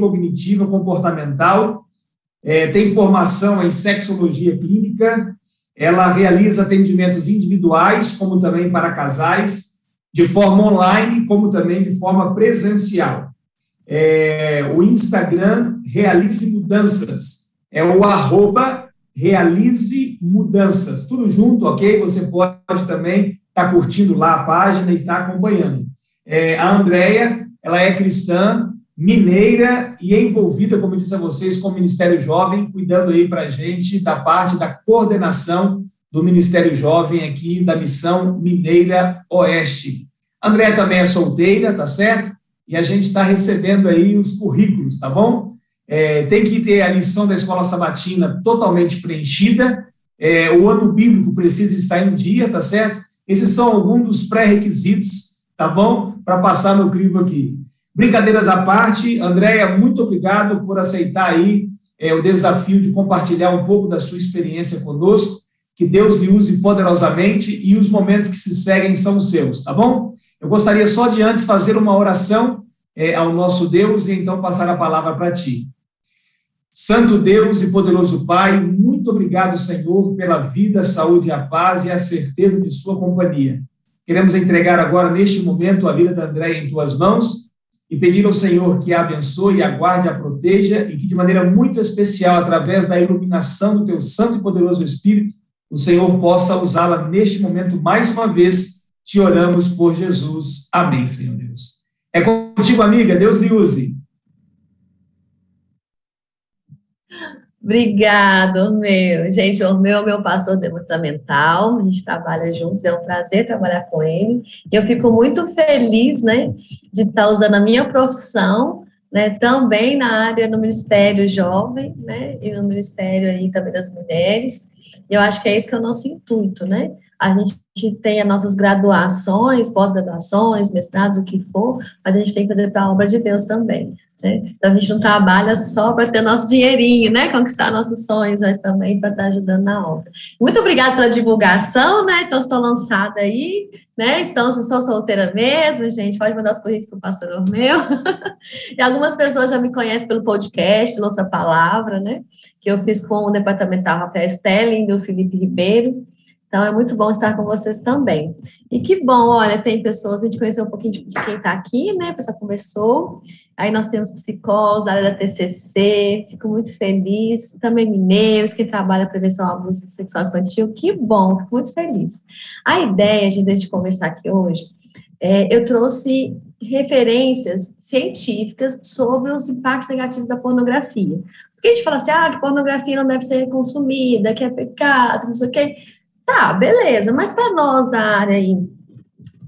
cognitiva comportamental, é, tem formação em sexologia clínica, ela realiza atendimentos individuais, como também para casais, de forma online, como também de forma presencial. É, o Instagram Realize Mudanças, é o arroba Realize Mudanças, tudo junto, ok? Você pode também estar tá curtindo lá a página e estar tá acompanhando. É, a Andrea, ela é cristã, mineira e envolvida, como eu disse a vocês, com o Ministério Jovem, cuidando aí para a gente da parte da coordenação do Ministério Jovem aqui da Missão Mineira Oeste. André também é solteira, tá certo? E a gente está recebendo aí os currículos, tá bom? É, tem que ter a lição da escola sabatina totalmente preenchida, é, o ano bíblico precisa estar em dia, tá certo? Esses são alguns dos pré-requisitos, tá bom? Para passar no crivo aqui. Brincadeiras à parte, Andréia, muito obrigado por aceitar aí é, o desafio de compartilhar um pouco da sua experiência conosco. Que Deus lhe use poderosamente e os momentos que se seguem são os seus, tá bom? Eu gostaria só de antes fazer uma oração é, ao nosso Deus e então passar a palavra para ti. Santo Deus e poderoso Pai, muito obrigado, Senhor, pela vida, saúde, a paz e a certeza de Sua companhia. Queremos entregar agora, neste momento, a vida da Andréia em Tuas mãos e pedir ao Senhor que a abençoe, a guarde, a proteja e que, de maneira muito especial, através da iluminação do teu santo e poderoso Espírito, o Senhor possa usá-la neste momento mais uma vez. Te oramos por Jesus. Amém, Senhor Deus. É contigo, amiga. Deus lhe use. Obrigado, meu. Gente, o meu é meu pastor departamental, a gente trabalha juntos, é um prazer trabalhar com ele. Eu fico muito feliz, né, de estar usando a minha profissão, né, também na área no Ministério Jovem, né, e no Ministério aí também das Mulheres. Eu acho que é esse que é o nosso intuito, né? A gente tem as nossas graduações, pós-graduações, mestrados, o que for, mas a gente tem que fazer para a obra de Deus também. Né? Então, a gente não trabalha só para ter nosso dinheirinho, né? Conquistar nossos sonhos, mas também para estar ajudando na obra. Muito obrigada pela divulgação, né? Então, estou lançada aí, né? Se sou solteira mesmo, gente, pode mandar os currículos para o pastor meu. e algumas pessoas já me conhecem pelo podcast, Nossa Palavra, né? Que eu fiz com o departamental Rafael Stelling e o Felipe Ribeiro. Então, é muito bom estar com vocês também. E que bom, olha, tem pessoas, a gente conheceu um pouquinho de, quem está aqui, né? A pessoa conversou. Aí nós temos psicólogos da área da TCC, fico muito feliz. Também mineiros, que trabalham a prevenção ao abuso sexual infantil. Que bom, fico muito feliz. A ideia, gente, de conversar aqui hoje, é, eu trouxe referências científicas sobre os impactos negativos da pornografia. Porque a gente fala assim, ah, que pornografia não deve ser consumida, que é pecado, não sei o quê. Tá, beleza, mas para nós da área aí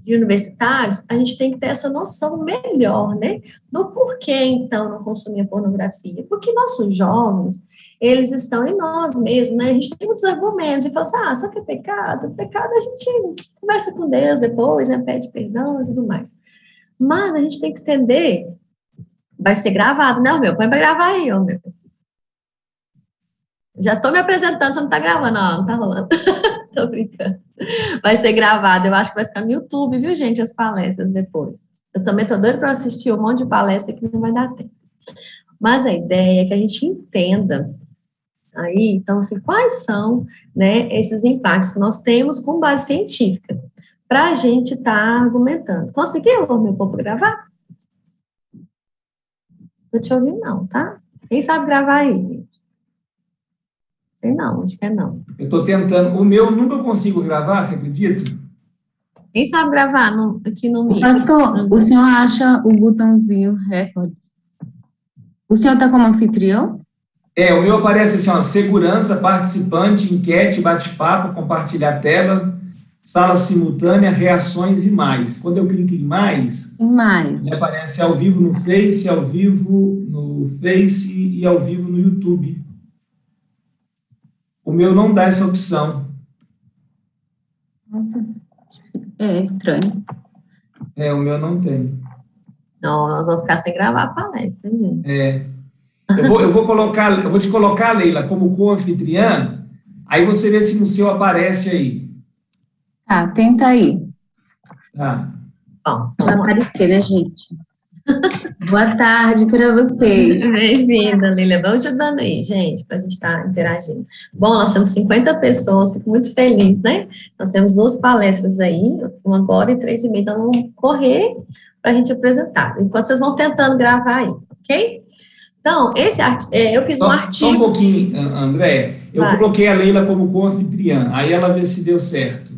de universitários, a gente tem que ter essa noção melhor, né? Do porquê, então, não consumir pornografia. Porque nossos jovens, eles estão em nós mesmos, né? A gente tem muitos argumentos e fala assim, ah, só que é pecado? Pecado a gente conversa com Deus depois, né? Pede perdão e tudo mais. Mas a gente tem que entender, vai ser gravado, né, meu? Põe para gravar aí, ó, meu. Já estou me apresentando, você não está gravando, não, não está rolando. Tô brincando. Vai ser gravado, eu acho que vai ficar no YouTube, viu, gente, as palestras depois. Eu também tô doido para assistir um monte de palestra que não vai dar tempo. Mas a ideia é que a gente entenda aí, então, assim, quais são, né, esses impactos que nós temos com base científica, para a gente estar tá argumentando. Conseguiu, meu povo, gravar? Tô te ouvindo, não, tá? Quem sabe gravar aí? Sei não, acho que é não. Eu estou tentando. O meu nunca consigo gravar, você acredita? Quem sabe gravar no, aqui no Meet? Pastor, o senhor acha o botãozinho recorde? O senhor está como anfitrião? É, o meu aparece assim, ó, segurança, participante, enquete, bate-papo, compartilhar tela, sala simultânea, reações e mais. Quando eu clico em mais, em mais. aparece ao vivo no Face, ao vivo no Face e ao vivo no YouTube. O meu não dá essa opção. Nossa, é estranho. É, o meu não tem. Não, nós vamos ficar sem gravar a palestra, gente. É. Eu vou, eu vou colocar, eu vou te colocar, Leila, como co-anfitriã, aí você vê se no seu aparece aí. Tá, tenta aí. Tá. Bom, vai aparecer, né, gente? Boa tarde para vocês. Bem-vinda, Lília. Vamos ajudando aí, gente, para a gente estar tá interagindo. Bom, nós temos 50 pessoas, fico muito feliz, né? Nós temos duas palestras aí, uma agora e três e meia, então vamos correr para a gente apresentar. Enquanto vocês vão tentando gravar aí, ok? Então, esse é, eu fiz só, um artigo. Só um pouquinho, André. Eu Vai. coloquei a Leila como co-anfitriã, aí ela vê se deu certo.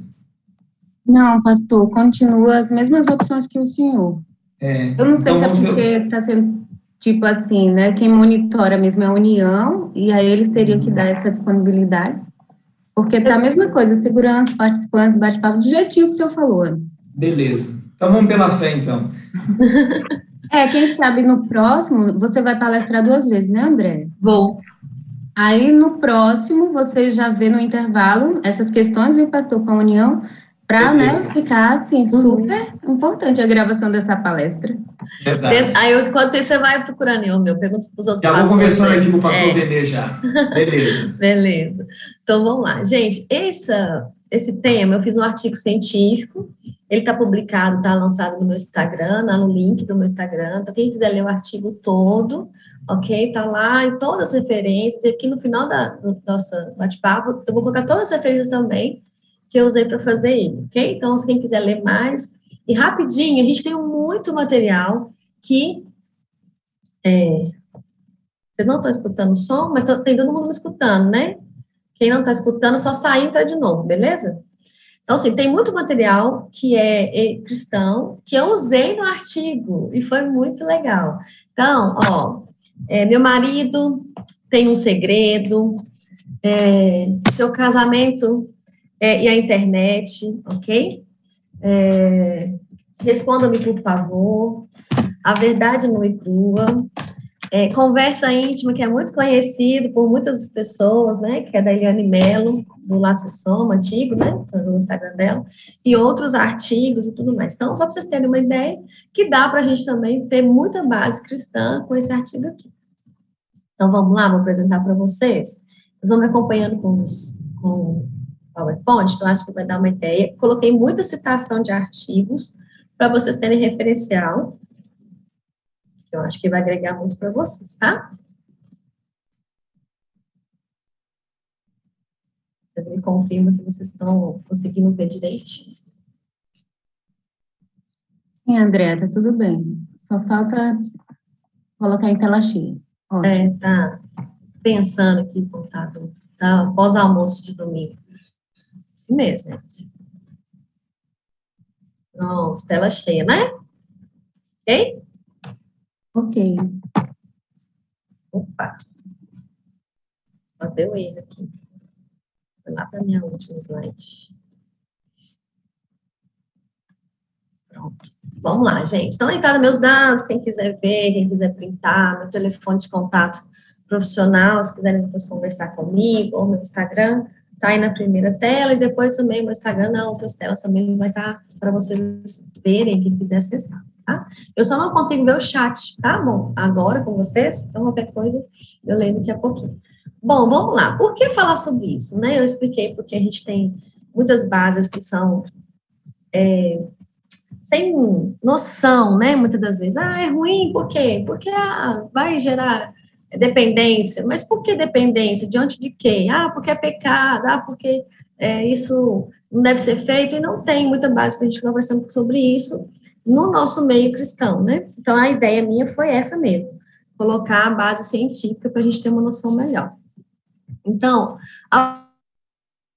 Não, pastor, continua as mesmas opções que o senhor. É, eu não sei então se é porque está sendo tipo assim, né? Quem monitora mesmo é a União, e aí eles teriam que dar essa disponibilidade. Porque tá a mesma coisa, segurança, participantes, bate-papo, do jeitinho que o senhor falou antes. Beleza. Então vamos pela fé, então. é, quem sabe no próximo, você vai palestrar duas vezes, né, André? Vou. Aí no próximo, você já vê no intervalo essas questões, viu, pastor, com a União, para né, ficar assim, uhum. super uhum. importante a gravação dessa palestra. Verdade. Aí, eu, enquanto isso, você vai procurando eu, meu, pergunta para os outros. Já vou conversando aqui com o pastor é. Já. Beleza. Beleza. Então, vamos lá. Gente, essa, esse tema, eu fiz um artigo científico, ele está publicado, está lançado no meu Instagram, no link do meu Instagram. Então, quem quiser ler o artigo todo, ok? Está lá em todas as referências. E aqui no final da, do nosso bate-papo, eu vou colocar todas as referências também que eu usei para fazer ele, ok? Então, quem quiser ler mais, e rapidinho, a gente tem muito material que. É, vocês não estão escutando o som, mas tem todo mundo escutando, né? Quem não está escutando, só sai e entra de novo, beleza? Então, assim, tem muito material que é, é cristão, que eu usei no artigo, e foi muito legal. Então, ó, é, meu marido tem um segredo, é, seu casamento é, e a internet, ok? É, Responda-me, por favor. A verdade não é crua. É, conversa íntima, que é muito conhecido por muitas pessoas, né? Que é da Eliane Mello, do Laço Soma, antigo, né? No Instagram dela, e outros artigos e tudo mais. Então, só para vocês terem uma ideia, que dá para a gente também ter muita base cristã com esse artigo aqui. Então, vamos lá, vou apresentar para vocês. Vocês vão me acompanhando com os, com PowerPoint, que eu acho que vai dar uma ideia. Coloquei muita citação de artigos para vocês terem referencial, eu acho que vai agregar muito para vocês, tá? Vocês me confirmam se vocês estão conseguindo ver direitinho. Sim, André, tá tudo bem. Só falta colocar em tela cheia. Ótimo. É, tá pensando aqui, contado, tá? Pós-almoço de domingo. Assim mesmo, gente. Pronto, tela cheia, né? Ok? Ok. Opa. Só deu erro aqui. Foi lá para minha última slide. Pronto. Vamos lá, gente. Estão entrados meus dados, quem quiser ver, quem quiser printar, meu telefone de contato profissional, se quiserem depois conversar comigo, ou meu Instagram, tá aí na primeira tela, e depois também o meu Instagram na outras telas também vai estar tá para vocês verem, quem quiser acessar, tá? Eu só não consigo ver o chat, tá bom? Agora com vocês, então qualquer coisa eu leio daqui a pouquinho. Bom, vamos lá. Por que falar sobre isso, né? Eu expliquei porque a gente tem muitas bases que são é, sem noção, né? Muitas das vezes, ah, é ruim, por quê? Porque ah, vai gerar dependência. Mas por que dependência? Diante de quê? Ah, porque é pecado, ah, porque é, isso não deve ser feito, e não tem muita base para a gente conversar sobre isso no nosso meio cristão, né? Então, a ideia minha foi essa mesmo, colocar a base científica para a gente ter uma noção melhor. Então, a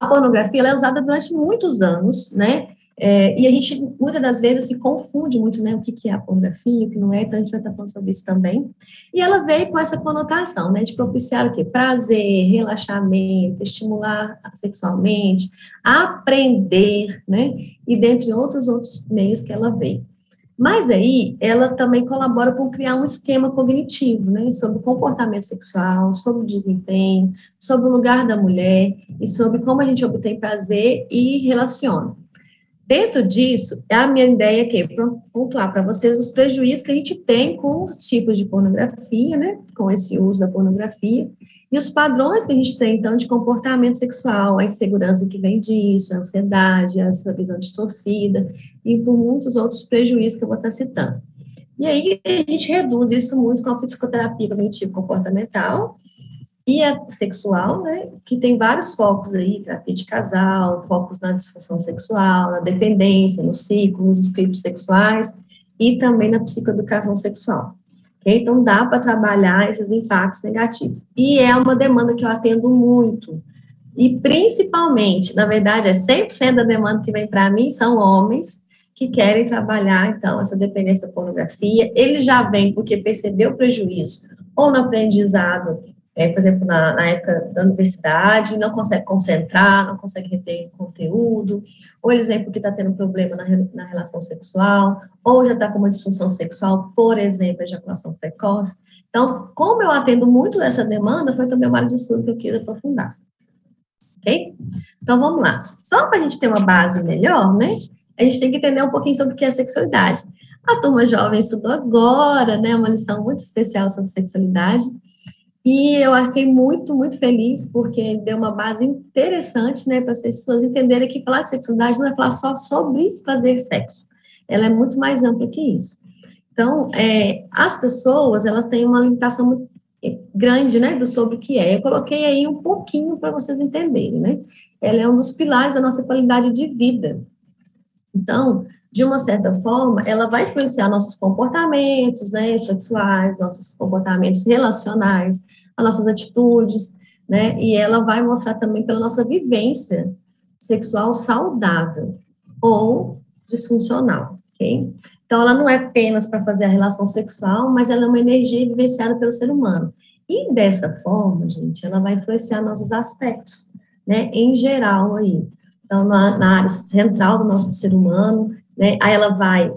pornografia é usada durante muitos anos, né? É, e a gente, muitas das vezes, se confunde muito, né, o que, que é a pornografia, o que não é, então a gente vai estar falando sobre isso também. E ela veio com essa conotação, né, de propiciar o quê? Prazer, relaxamento, estimular sexualmente, aprender, né, e dentre outros outros meios que ela veio. Mas aí, ela também colabora com criar um esquema cognitivo, né, sobre o comportamento sexual, sobre o desempenho, sobre o lugar da mulher e sobre como a gente obtém prazer e relaciona. Dentro disso, a minha ideia é pontuar para vocês os prejuízos que a gente tem com os tipos de pornografia, né, com esse uso da pornografia, e os padrões que a gente tem, então, de comportamento sexual, a insegurança que vem disso, a ansiedade, essa visão distorcida, e por muitos outros prejuízos que eu vou estar citando. E aí a gente reduz isso muito com a psicoterapia cognitivo comportamental e a sexual, né, que tem vários focos aí, terapia de casal, focos na disfunção sexual, na dependência, no ciclo, nos scripts sexuais e também na psicoeducação sexual. Okay? Então, dá para trabalhar esses impactos negativos. E é uma demanda que eu atendo muito. E principalmente, na verdade, é 100% da demanda que vem para mim são homens que querem trabalhar, então, essa dependência da pornografia. Ele já vem porque percebeu o prejuízo, ou no aprendizado, é, por exemplo, na, na, época da universidade, não consegue concentrar, não consegue reter conteúdo, ou eles vêm porque está tendo problema na, na relação sexual, ou já está com uma disfunção sexual, por exemplo, ejaculação precoce. Então, como eu atendo muito dessa demanda, foi também uma área de estudo que eu quis aprofundar. Ok? Então, vamos lá. Só para a gente ter uma base melhor, né? A gente tem que entender um pouquinho sobre o que é sexualidade. A turma jovem estudou agora, né? Uma lição muito especial sobre sexualidade. E eu fiquei muito, muito feliz, porque deu uma base interessante, né, para as pessoas entenderem que falar de sexualidade não é falar só sobre fazer sexo. Ela é muito mais ampla que isso. Então, é, as pessoas, elas têm uma limitação muito grande, né, do sobre o que é. Eu coloquei aí um pouquinho para vocês entenderem, né? Ela é um dos pilares da nossa qualidade de vida. Então, de uma certa forma, ela vai influenciar nossos comportamentos, né, sexuais, nossos comportamentos relacionais, as nossas atitudes, né? E ela vai mostrar também pela nossa vivência sexual saudável ou disfuncional, ok? Então, ela não é apenas para fazer a relação sexual, mas ela é uma energia vivenciada pelo ser humano. E dessa forma, gente, ela vai influenciar nossos aspectos, né? Em geral aí. Então, na, na área central do nosso ser humano, né? Aí ela vai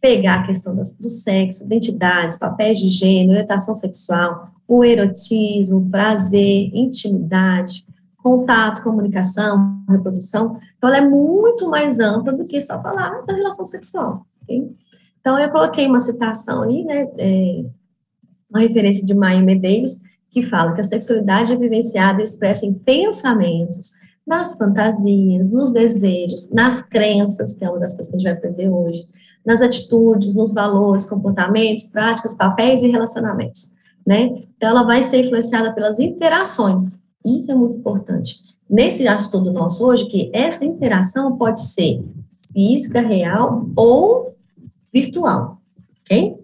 pegar a questão do, sexo, identidades, papéis de gênero, orientação sexual, o erotismo, prazer, intimidade, contato, comunicação, reprodução. Então, ela é muito mais ampla do que só falar da relação sexual. Okay? Então, eu coloquei uma citação aí, né, é, uma referência de Maia Medeiros, que fala que a sexualidade é vivenciada e expressa em pensamentos, nas fantasias, nos desejos, nas crenças, que é uma das coisas que a gente vai aprender hoje, nas atitudes, nos valores, comportamentos, práticas, papéis e relacionamentos né? Então, ela vai ser influenciada pelas interações. Isso é muito importante. Nesse estudo nosso hoje, que essa interação pode ser física, real ou virtual, ok?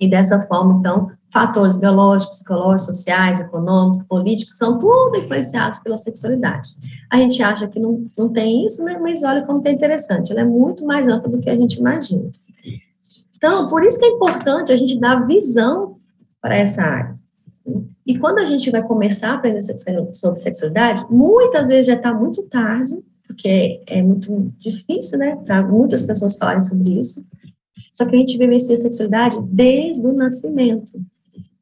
E dessa forma, então, fatores biológicos, psicológicos, sociais, econômicos, políticos, são tudo influenciados pela sexualidade. A gente acha que não, não tem isso, né? mas olha como é interessante, ela é muito mais ampla do que a gente imagina. Então, por isso que é importante a gente dar visão para essa área. E quando a gente vai começar a aprender sobre sexualidade, muitas vezes já está muito tarde, porque é muito difícil, né, para muitas pessoas falarem sobre isso. Só que a gente vivencia a sexualidade desde o nascimento.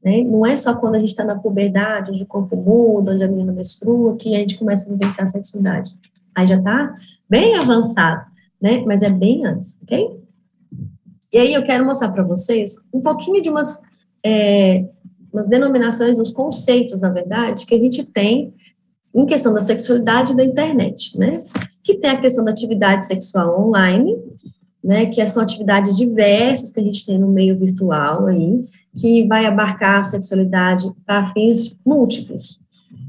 Né? Não é só quando a gente está na puberdade, onde o corpo muda, onde a menina menstrua, que a gente começa a vivenciar a sexualidade. Aí já está bem avançado, né? Mas é bem antes, ok? E aí eu quero mostrar para vocês um pouquinho de umas é, umas denominações, uns conceitos, na verdade, que a gente tem em questão da sexualidade da internet, né? Que tem a questão da atividade sexual online, né? Que são atividades diversas que a gente tem no meio virtual aí, que vai abarcar a sexualidade para fins múltiplos,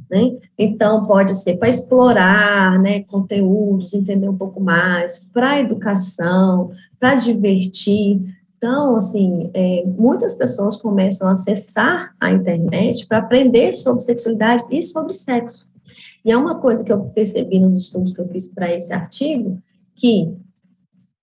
né? Então, pode ser para explorar, né, conteúdos, entender um pouco mais, para educação, para divertir, então, assim, é, muitas pessoas começam a acessar a internet para aprender sobre sexualidade e sobre sexo. E é uma coisa que eu percebi nos estudos que eu fiz para esse artigo, que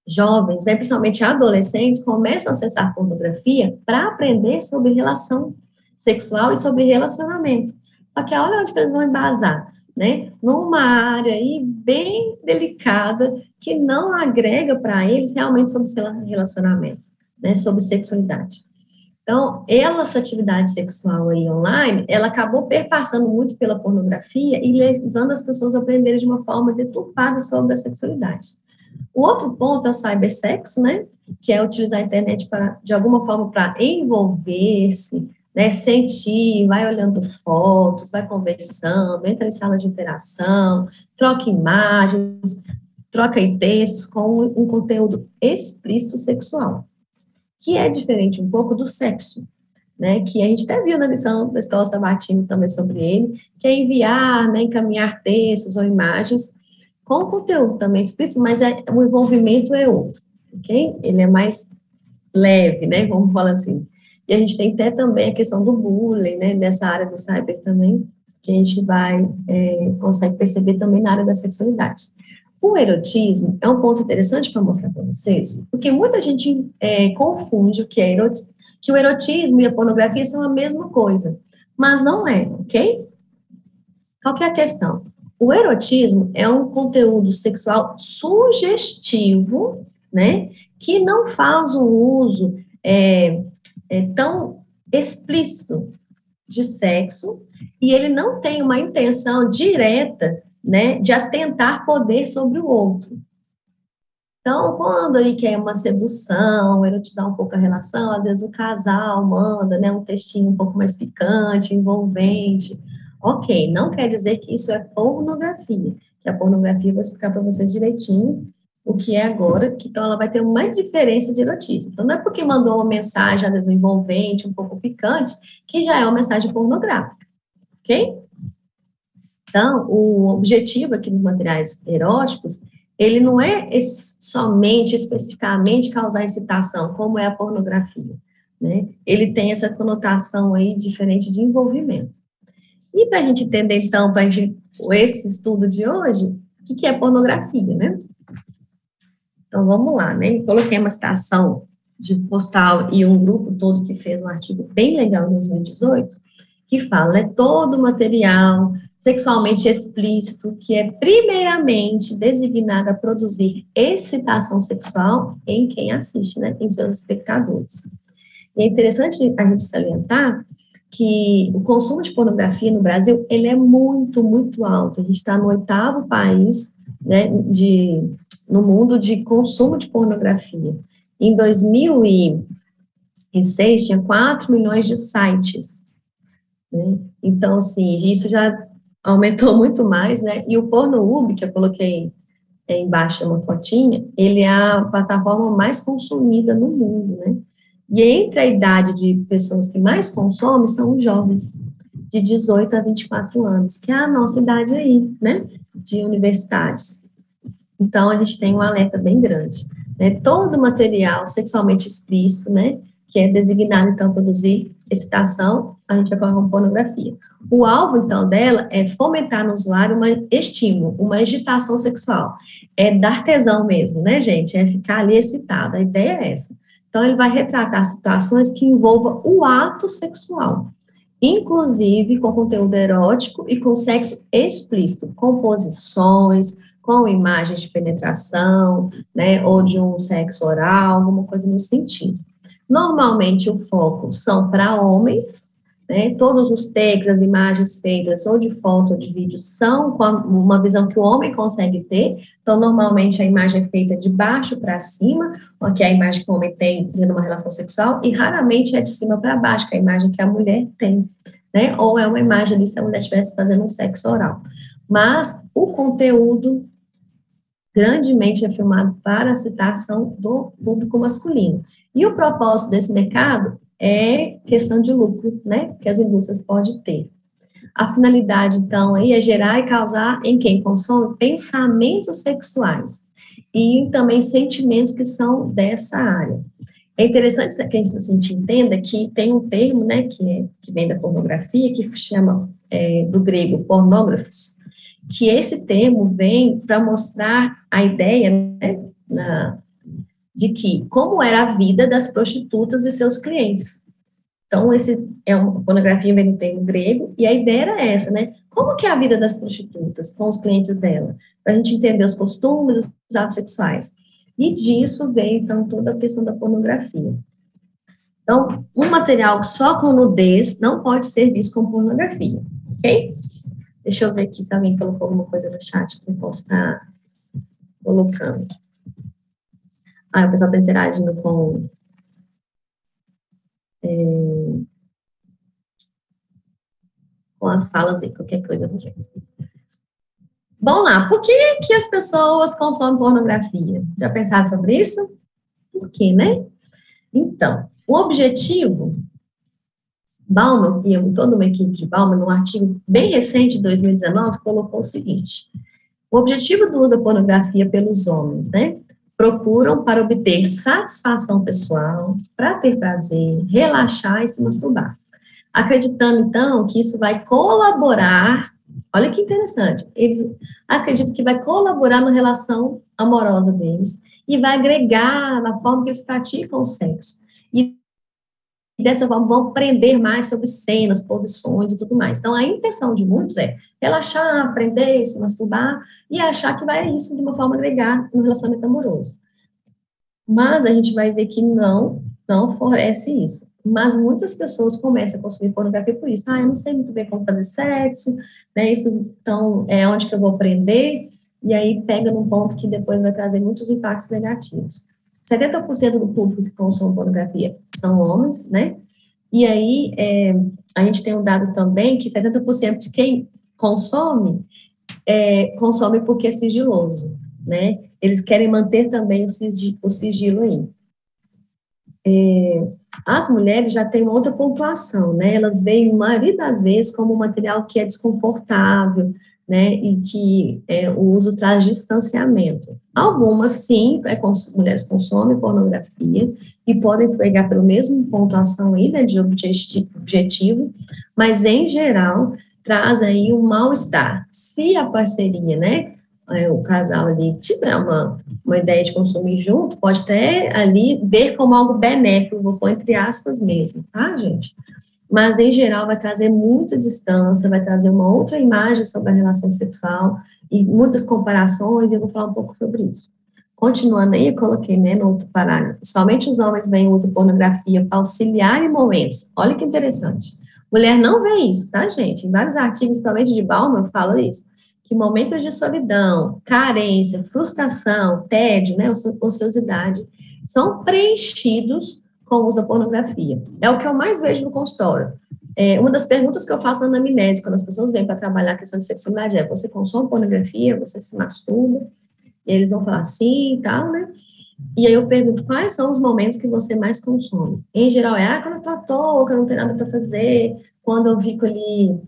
jovens, né, principalmente adolescentes, começam a acessar pornografia para aprender sobre relação sexual e sobre relacionamento. Só que olha onde eles vão embasar, né? Numa área aí bem delicada que não agrega para eles realmente sobre relacionamento né, sobre sexualidade. Então, ela, essa atividade sexual aí online, ela acabou perpassando muito pela pornografia e levando as pessoas a aprenderem de uma forma deturpada sobre a sexualidade. O outro ponto é o cybersexo, né, que é utilizar a internet para, de alguma forma, para envolver-se, né, sentir, vai olhando fotos, vai conversando, entra em sala de interação, troca imagens, troca textos com um conteúdo explícito sexual. que é diferente um pouco do sexo, né, que a gente até viu na lição da Escola Sabatina também sobre ele, que é enviar, né, encaminhar textos ou imagens com conteúdo também explícito, mas é, o envolvimento é outro, ok? Ele é mais leve, né, vamos falar assim. E a gente tem até também a questão do bullying, né, nessa área do cyber também, que a gente vai, é, consegue perceber também na área da sexualidade. O erotismo é um ponto interessante para mostrar para vocês, porque muita gente é, confunde o que é erotismo, que o erotismo e a pornografia são a mesma coisa, mas não é, ok? Qual que é a questão? O erotismo é um conteúdo sexual sugestivo, né, que não faz um uso é, é, tão explícito de sexo e ele não tem uma intenção direta né, de atentar poder sobre o outro. Então, quando ele quer uma sedução, erotizar um pouco a relação, às vezes o casal manda né, um textinho um pouco mais picante, envolvente. Ok, não quer dizer que isso é pornografia, que a pornografia vou explicar para vocês direitinho o que é agora, que então ela vai ter uma diferença de erotismo. Então, não é porque mandou uma mensagem, às vezes, envolvente, um pouco picante, que já é uma mensagem pornográfica, ok? Então, o objetivo aqui dos materiais eróticos, ele não é somente, especificamente, causar excitação, como é a pornografia, né? Ele tem essa conotação aí diferente de envolvimento. E para a gente entender, então, para esse estudo de hoje, o que é pornografia, né? Então, vamos lá, né? Coloquei uma citação de postal e um grupo todo que fez um artigo bem legal em 2018, que fala, né, todo material sexualmente explícito que é primeiramente designado a produzir excitação sexual em quem assiste, né, em seus espectadores. E é interessante a gente salientar que o consumo de pornografia no Brasil, ele é muito, muito alto. A gente está no oitavo país, né, de no mundo de consumo de pornografia. Em 2006, tinha 4 milhões de sites. Né? Então, assim, isso já aumentou muito mais, né? E o Pornhub, que eu coloquei embaixo uma fotinha, ele é a plataforma mais consumida no mundo, né? E entre a idade de pessoas que mais consomem são os jovens, de 18 a 24 anos, que é a nossa idade aí, né? De universitários. Então, a gente tem um alerta bem grande. Né? Todo material sexualmente explícito, né, que é designado, então, produzir excitação, a gente vai colocar uma pornografia. O alvo, então, dela é fomentar no usuário um estímulo, uma agitação sexual. É dar tesão mesmo, né, gente? É ficar ali excitado. A ideia é essa. Então, ele vai retratar situações que envolvam o ato sexual, inclusive com conteúdo erótico e com sexo explícito, composições, com imagens de penetração, né, ou de um sexo oral, alguma coisa nesse sentido. Normalmente o foco são para homens, né, todos os takes, as imagens feitas ou de foto ou de vídeo são com uma visão que o homem consegue ter, então normalmente a imagem é feita de baixo para cima, que é a imagem que o homem tem tendo uma relação sexual, e raramente é de cima para baixo, que é a imagem que a mulher tem, né, ou é uma imagem ali se a mulher estivesse fazendo um sexo oral. Mas o conteúdo grandemente é filmado para a citação do público masculino. E o propósito desse mercado é questão de lucro, né, que as indústrias podem ter. A finalidade, então, aí é gerar e causar em quem consome pensamentos sexuais e também sentimentos que são dessa área. É interessante que a gente entenda que tem um termo, né, que, é, que vem da pornografia, que chama é, do grego pornógrafos, que esse termo vem para mostrar a ideia né, na, de que como era a vida das prostitutas e seus clientes. Então, esse é uma pornografia vem do termo grego, e a ideia era essa, né? Como que é a vida das prostitutas com os clientes dela? Para a gente entender os costumes, os atos sexuais. E disso veio, então, toda a questão da pornografia. Então, um material só com nudez não pode ser visto como pornografia, ok? Deixa eu ver aqui se alguém colocou alguma coisa no chat que eu posso estar colocando. Ah, o pessoal está interagindo com. É, com as falas aí, qualquer coisa vou ver. Vamos lá, por que, que as pessoas consomem pornografia? Já pensaram sobre isso? Por quê, né? Então, o objetivo, Bauman, e toda uma equipe de Bauman, num artigo bem recente, de 2019, colocou o seguinte, o objetivo do uso da pornografia pelos homens, né, procuram para obter satisfação pessoal, para ter prazer, relaxar e se masturbar. Acreditando, então, que isso vai colaborar, olha que interessante, eles acreditam que vai colaborar na relação amorosa deles e vai agregar na forma que eles praticam o sexo. E dessa forma vão aprender mais sobre cenas, posições e tudo mais. Então, a intenção de muitos é relaxar, aprender, se masturbar e achar que vai isso de uma forma agregar no relacionamento amoroso. Mas a gente vai ver que não, não favorece isso. Mas muitas pessoas começam a consumir pornografia por isso. Ah, eu não sei muito bem como fazer sexo, né? Isso, então, é onde que eu vou aprender. E aí pega num ponto que depois vai trazer muitos impactos negativos. 70% do público que consome pornografia são homens, né? E aí, é, a gente tem um dado também que 70% de quem consome, é, consome porque é sigiloso, né? Eles querem manter também o sigilo, o sigilo aí. É, as mulheres já têm outra pontuação, né? Elas veem, a maioria das vezes, como um material que é desconfortável, né, e que é, o uso traz distanciamento. Algumas, sim, é, cons mulheres consomem pornografia e podem pegar pelo mesmo pontuação aí, né, de objetivo, objetivo, mas, em geral, traz aí um mal-estar. Se a parceria, né, é, o casal ali tiver uma, uma ideia de consumir junto, pode até ali ver como algo benéfico, vou pôr entre aspas mesmo, tá, gente? Mas em geral vai trazer muita distância, vai trazer uma outra imagem sobre a relação sexual e muitas comparações, e eu vou falar um pouco sobre isso. Continuando aí, eu coloquei né, no outro parágrafo, somente os homens veem o uso pornografia para auxiliar em momentos. Olha que interessante. Mulher não vê isso, tá, gente? Em vários artigos, principalmente de Bauman, fala isso. Que momentos de solidão, carência, frustração, tédio, né, ociosidade, são preenchidos com uso da pornografia. É o que eu mais vejo no consultório. É, uma das perguntas que eu faço na anamnese, quando as pessoas vêm para trabalhar a questão de sexualidade, é: você consome pornografia? Você se masturba? E eles vão falar sim e tal, né? E aí eu pergunto: quais são os momentos que você mais consome? Em geral, é ah, quando eu tô à toa, que eu não tenho nada para fazer, quando eu fico ali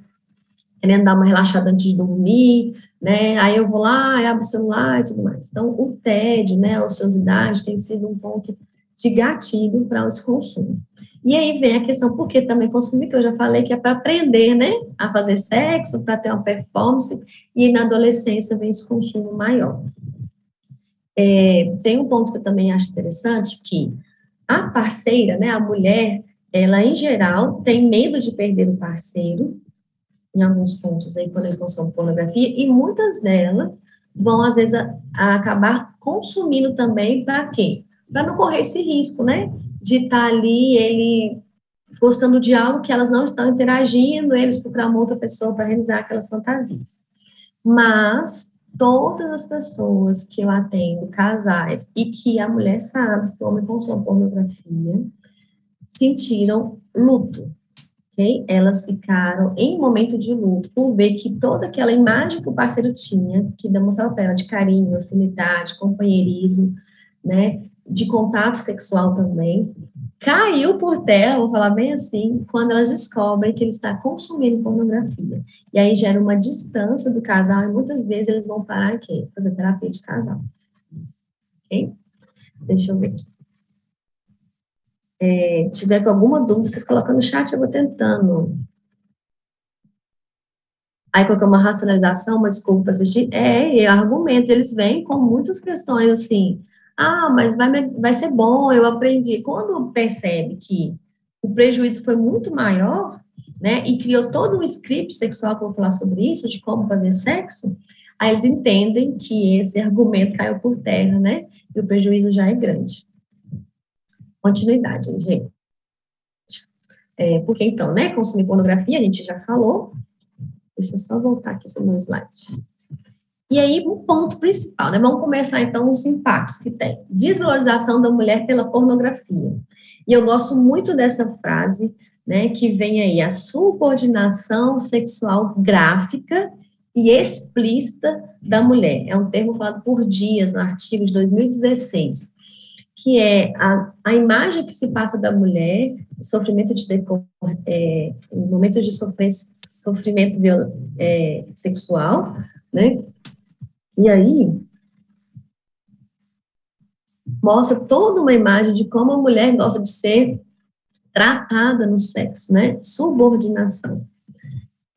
querendo dar uma relaxada antes de dormir, né? Aí eu vou lá, abro o celular e tudo mais. Então, o TED, né, a ociosidade tem sido um ponto de gatilho para esse consumo. E aí vem a questão, por que também consumir, que eu já falei que é para aprender, né, a fazer sexo, para ter uma performance, e na adolescência vem esse consumo maior. É, tem um ponto que eu também acho interessante, que a parceira, né, a mulher, ela em geral tem medo de perder o parceiro, em alguns pontos aí, quando ele consome pornografia, e muitas delas vão, às vezes, a, a acabar consumindo também para quê? Para não correr esse risco, né? De estar tá ali ele gostando de algo que elas não estão interagindo, eles procurar uma outra pessoa para realizar aquelas fantasias. Mas todas as pessoas que eu atendo, casais, e que a mulher sabe que o homem consome pornografia, sentiram luto. Okay? Elas ficaram em momento de luto por ver que toda aquela imagem que o parceiro tinha, que demonstrava para ela de carinho, afinidade, companheirismo, né, de contato sexual também, caiu por terra, vou falar bem assim, quando elas descobrem que ele está consumindo pornografia. E aí gera uma distância do casal, e muitas vezes eles vão parar aqui, fazer terapia de casal. Ok? Deixa eu ver aqui. É, tiver alguma dúvida, vocês colocam no chat, eu vou tentando. Aí colocar uma racionalização, uma desculpa para assistir. É, e argumentos, eles vêm com muitas questões assim ah, mas vai, vai ser bom, eu aprendi. Quando percebe que o prejuízo foi muito maior, né, e criou todo um script sexual, vou falar sobre isso, de como fazer sexo, aí eles entendem que esse argumento caiu por terra, né, e o prejuízo já é grande. Continuidade, gente. É, porque então, né, consumir pornografia, a gente já falou. Deixa eu só voltar aqui para o meu slide. E aí, o ponto principal, né? Vamos começar então os impactos que tem. Desvalorização da mulher pela pornografia. E eu gosto muito dessa frase, né? Que vem aí, a subordinação sexual gráfica e explícita da mulher. É um termo falado por Dias, no artigo de 2016, que é a, a imagem que se passa da mulher, sofrimento de é, momentos de sofrimento é, sexual, né? E aí mostra toda uma imagem de como a mulher gosta de ser tratada no sexo, né? Subordinação.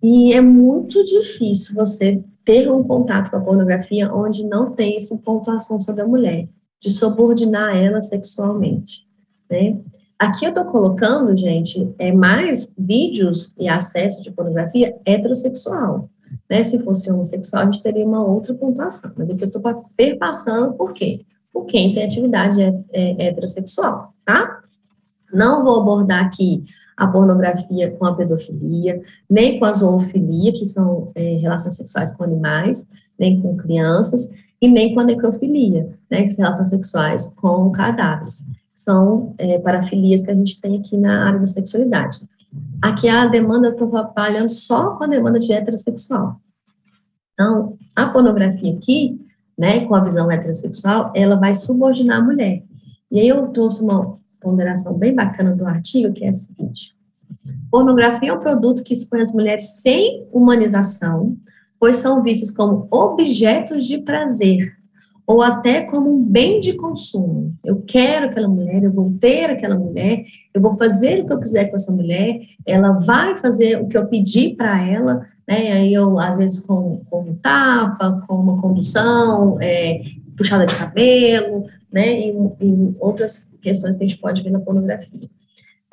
E é muito difícil você ter um contato com a pornografia onde não tem essa pontuação sobre a mulher de subordinar ela sexualmente, né? Aqui eu estou colocando, gente, é mais vídeos e acesso de pornografia heterossexual. Né? Se fosse homossexual, a gente teria uma outra pontuação. Mas aqui eu estou perpassando por quê? Por quem tem atividade é, é, heterossexual, tá? Não vou abordar aqui a pornografia com a pedofilia, nem com a zoofilia, que são é, relações sexuais com animais, nem com crianças, e nem com a necrofilia, né, que são relações sexuais com cadáveres. São é, parafilias que a gente tem aqui na área da sexualidade. Aqui a demanda, eu estou trabalhando só com a demanda de heterossexual. Então, a pornografia aqui, né, com a visão heterossexual, ela vai subordinar a mulher. E aí eu trouxe uma ponderação bem bacana do artigo, que é a seguinte. Pornografia é um produto que expõe as mulheres sem humanização, pois são vistos como objetos de prazer, ou até como um bem de consumo. Eu quero aquela mulher, eu vou ter aquela mulher, eu vou fazer o que eu quiser com essa mulher, ela vai fazer o que eu pedi para ela, né? Aí eu, às vezes, com, com tapa, com uma condução, é, puxada de cabelo, né? E, e outras questões que a gente pode ver na pornografia.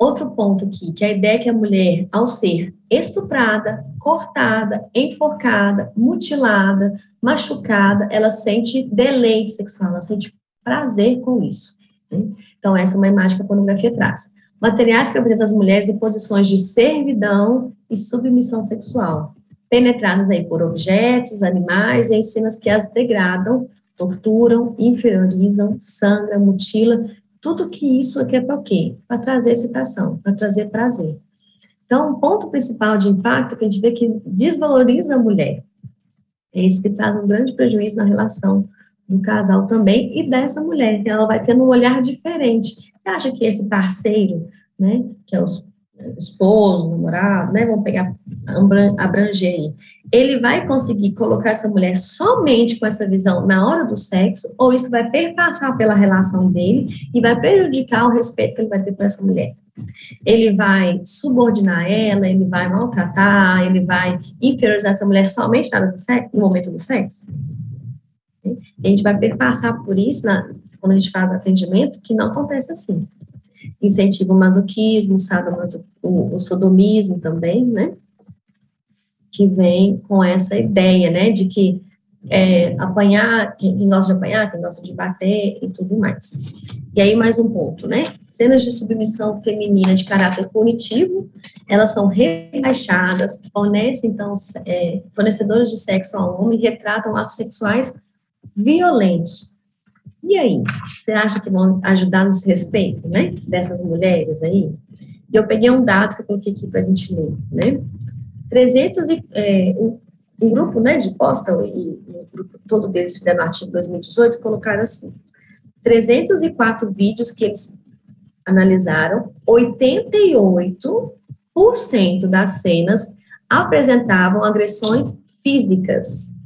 Outro ponto aqui, que a ideia é que a mulher, ao ser estuprada, cortada, enforcada, mutilada, machucada, ela sente deleite sexual, ela sente prazer com isso. Né? Então, essa é uma imagem que a pornografia traz. Materiais que apresentam as mulheres em posições de servidão e submissão sexual, penetradas aí por objetos, animais e cenas que as degradam, torturam, inferiorizam, sangram, mutilam, tudo que isso aqui é para o quê? Para trazer excitação, para trazer prazer. Então, o ponto principal de impacto que a gente vê que desvaloriza a mulher. É isso que traz um grande prejuízo na relação do casal também e dessa mulher, que ela vai tendo um olhar diferente. Você acha que esse parceiro, né, que é o esposo, namorado, né, vamos pegar, abranger aí, ele vai conseguir colocar essa mulher somente com essa visão na hora do sexo, ou isso vai perpassar pela relação dele e vai prejudicar o respeito que ele vai ter por essa mulher. Ele vai subordinar ela, ele vai maltratar, ele vai inferiorizar essa mulher somente na hora do sexo, no momento do sexo. A gente vai perpassar por isso na, quando a gente faz atendimento, que não acontece assim. Incentiva o masoquismo, o, o sodomismo também, né? que vem com essa ideia, né, de que é, apanhar, quem, quem, gosta de apanhar, quem gosta de bater e tudo mais. E aí, mais um ponto, né? Cenas de submissão feminina de caráter punitivo, elas são rebaixadas, fornecem, então, é, fornecedores de sexo ao homem retratam atos sexuais violentos. E aí, você acha que vão ajudar no respeito, né, dessas mulheres aí? E eu peguei um dado que eu coloquei aqui para a gente ler, né? 300 e, é, um, um, grupo né, de posta, e o grupo todo deles fizeram artigo 2018, colocaram assim, 304 vídeos que eles analisaram, 88% das cenas apresentavam agressões físicas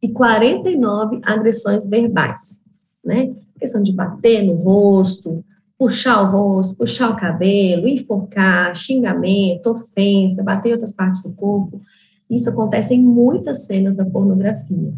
e 49 agressões verbais, né? Questão de bater no rosto, puxar o rosto, puxar o cabelo, enforcar, xingamento, ofensa, bater em outras partes do corpo. Isso acontece em muitas cenas da pornografia.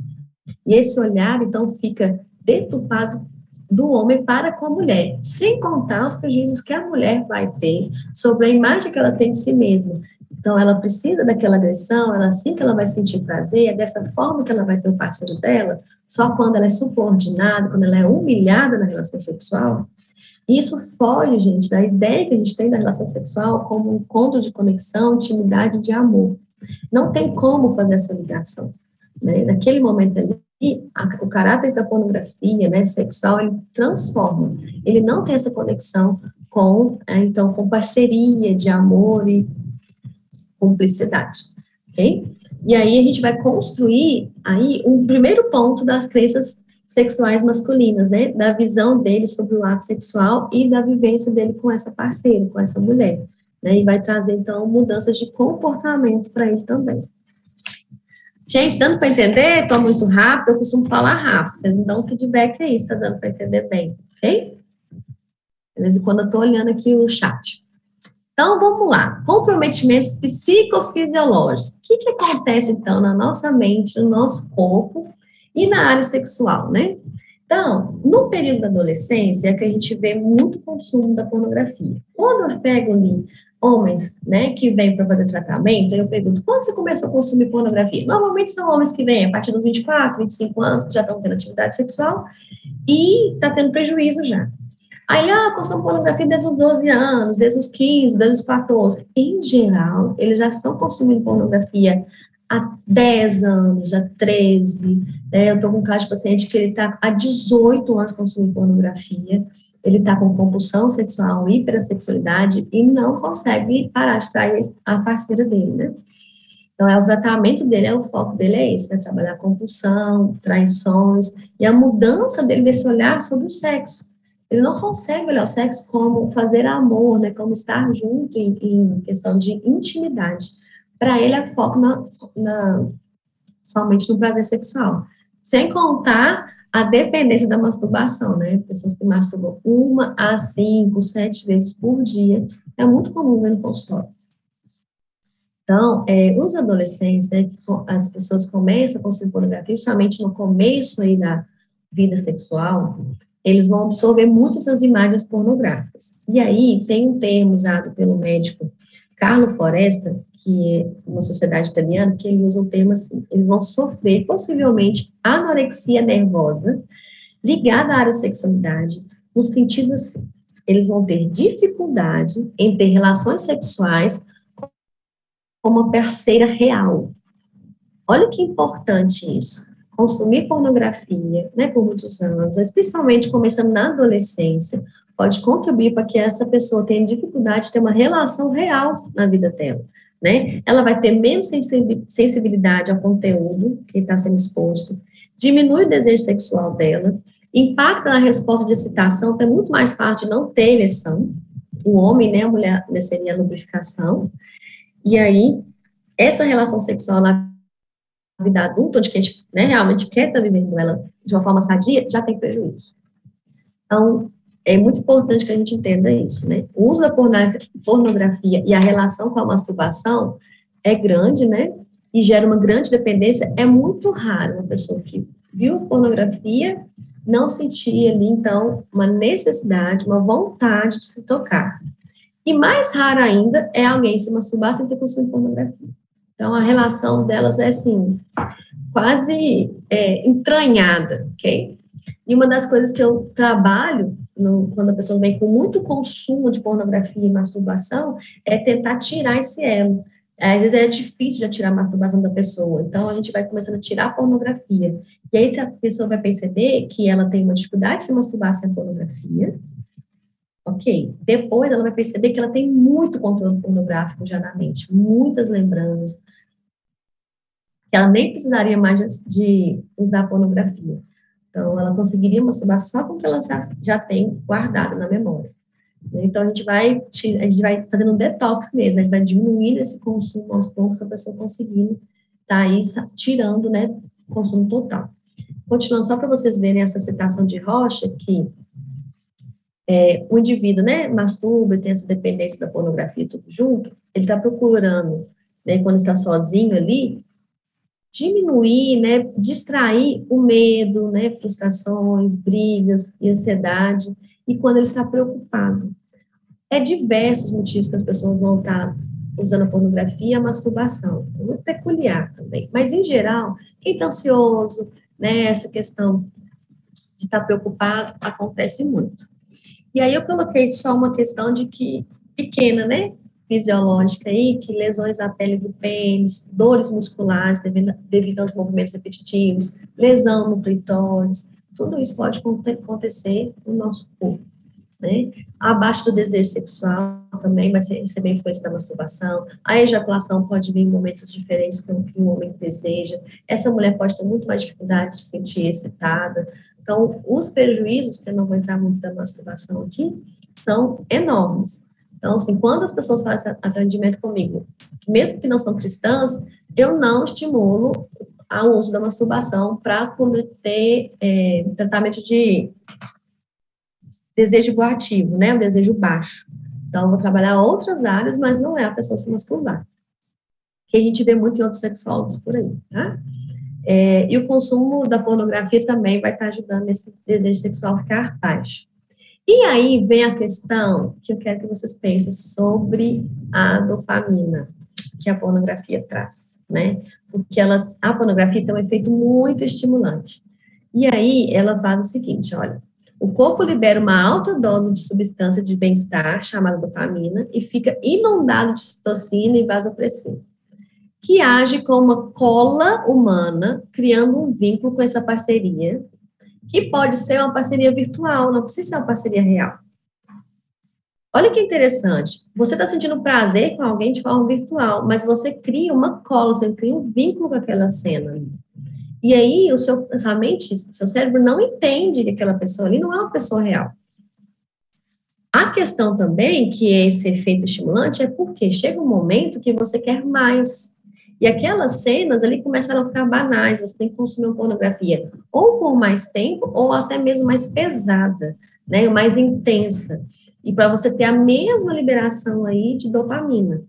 E esse olhar, então, fica deturpado do homem para com a mulher, sem contar os prejuízos que a mulher vai ter sobre a imagem que ela tem de si mesma. Então, ela precisa daquela agressão, ela, assim que ela vai sentir prazer, é dessa forma que ela vai ter o parceiro dela, só quando ela é subordinada, quando ela é humilhada na relação sexual, isso foge, gente, da ideia que a gente tem da relação sexual como um encontro de conexão, intimidade, de amor. Não tem como fazer essa ligação. Né? Naquele momento ali, o caráter da pornografia né, sexual, ele transforma. Ele não tem essa conexão com, é, então, com parceria, de amor e cumplicidade. Ok? E aí a gente vai construir aí um primeiro ponto das crenças sexuais masculinas, né? Da visão dele sobre o ato sexual e da vivência dele com essa parceira, com essa mulher. Né? E vai trazer, então, mudanças de comportamento para ele também. Gente, dando para entender? Estou muito rápido, eu costumo falar rápido. Vocês me dão um feedback aí, está dando para entender bem, ok? De vez em quando eu estou olhando aqui o chat. Então, vamos lá. Comprometimentos psicofisiológicos. O que, que acontece, então, na nossa mente, no nosso corpo, e na área sexual, né? Então, no período da adolescência é que a gente vê muito consumo da pornografia. Quando eu pego ali homens, né, que vêm para fazer tratamento, eu pergunto, quando você começou a consumir pornografia? Normalmente são homens que vêm a partir dos 24, 25 anos, que já estão tendo atividade sexual e está tendo prejuízo já. Aí, ah, consome pornografia desde os 12 anos, desde os 15, desde os 14. Em geral, eles já estão consumindo pornografia há 10 anos, há 13. Né? Eu estou com um caso de paciente que ele está há 18 anos consumindo pornografia, ele está com compulsão sexual, hipersexualidade e não consegue parar de trair a parceira dele, né? Então, é o tratamento dele, é o foco dele é esse, né? Trabalhar compulsão, traições e a mudança dele desse olhar sobre o sexo. Ele não consegue olhar o sexo como fazer amor, né? Como estar junto em, em questão de intimidade para ele é foco na, na, somente no prazer sexual. Sem contar a dependência da masturbação, né? Pessoas que masturbam uma a cinco, sete vezes por dia, é muito comum ver no consultório. Então, é, os adolescentes, né, as pessoas começam a consumir pornografia, principalmente no começo aí da vida sexual, eles vão absorver muitas essas imagens pornográficas. E aí, tem um termo usado pelo médico Carlo Foresta, que é uma sociedade italiana, que ele usa o termo assim, eles vão sofrer possivelmente anorexia nervosa ligada à área da sexualidade, no sentido assim, eles vão ter dificuldade em ter relações sexuais com uma parceira real. Olha que importante isso. Consumir pornografia, né, por muitos anos, mas principalmente começando na adolescência, pode contribuir para que essa pessoa tenha dificuldade de ter uma relação real na vida dela né? Ela vai ter menos sensibilidade ao conteúdo que está sendo exposto, diminui o desejo sexual dela, impacta na resposta de excitação, então é muito mais fácil de não ter ereção. O homem, né, a mulher, né, seria a lubrificação. E aí, essa relação sexual na vida adulta, onde a gente né, realmente quer estar tá vivendo ela de uma forma sadia, já tem prejuízo. Então, é muito importante que a gente entenda isso, né? O uso da pornografia e a relação com a masturbação é grande, né? E gera uma grande dependência. É muito raro uma pessoa que viu pornografia não sentir ali, então, uma necessidade, uma vontade de se tocar. E mais raro ainda é alguém se masturbar sem ter consumido pornografia. Então, a relação delas é, assim, quase é, entranhada, ok? E uma das coisas que eu trabalho no, quando a pessoa vem com muito consumo de pornografia e masturbação, é tentar tirar esse elo. Às vezes é difícil de tirar a masturbação da pessoa, então a gente vai começando a tirar a pornografia. E aí a pessoa vai perceber que ela tem uma dificuldade de se masturbar sem a pornografia, ok. Depois ela vai perceber que ela tem muito conteúdo pornográfico já na mente, muitas lembranças, ela nem precisaria mais de usar pornografia. Então, ela conseguiria masturbar só com o que ela já, já tem guardado na memória. Então, a gente vai, a gente vai fazendo um detox mesmo, a gente vai diminuindo esse consumo aos poucos para a pessoa conseguindo estar tá aí tirando, né, o consumo total. Continuando, só para vocês verem essa citação de Rocha, que é, o indivíduo, né, masturba, tem essa dependência da pornografia tudo junto, ele está procurando, né, quando está sozinho ali, diminuir, né, distrair o medo, né, frustrações, brigas e ansiedade, e quando ele está preocupado. É diversos motivos que as pessoas vão estar usando a pornografia e a masturbação. É muito peculiar também. Mas, em geral, quem está ansioso, né, essa questão de estar preocupado, acontece muito. E aí eu coloquei só uma questão de que, pequena, né, fisiológica aí, que lesões na pele do pênis, dores musculares devido, devido aos movimentos repetitivos, lesão no clitóris, tudo isso pode acontecer no nosso corpo. Né? Abaixo do desejo sexual também vai receber influência da masturbação. A ejaculação pode vir em momentos diferentes com o que o homem deseja. Essa mulher pode ter muito mais dificuldade de se sentir excitada. Então, os prejuízos, que eu não vou entrar muito da masturbação aqui, são enormes. Então, assim, quando as pessoas fazem atendimento comigo, mesmo que não são cristãs, eu não estimulo o uso da masturbação para cometer é, tratamento de desejo coativo, né, o desejo baixo. Então, eu vou trabalhar outras áreas, mas não é a pessoa se masturbar. Que a gente vê muito em outros sexólogos por aí, tá? É, e o consumo da pornografia também vai estar ajudando esse desejo sexual a ficar baixo. E aí vem a questão que eu quero que vocês pensem sobre a dopamina que a pornografia traz, né? Porque ela, a pornografia tem um efeito muito estimulante. E aí ela faz o seguinte, olha, o corpo libera uma alta dose de substância de bem-estar, chamada dopamina, e fica inundado de citocina e vasopressina, que age como uma cola humana, criando um vínculo com essa parceria, que pode ser uma parceria virtual, não precisa ser uma parceria real. Olha que interessante. Você está sentindo prazer com alguém de forma virtual, mas você cria uma cola, você cria um vínculo com aquela cena. E aí, o seu, sua mente, seu cérebro não entende que aquela pessoa ali não é uma pessoa real. A questão também, que é esse efeito estimulante, é porque chega um momento que você quer mais. E aquelas cenas ali começaram a ficar banais, você tem que consumir pornografia ou por mais tempo, ou até mesmo mais pesada, né, mais intensa. E para você ter a mesma liberação aí de dopamina.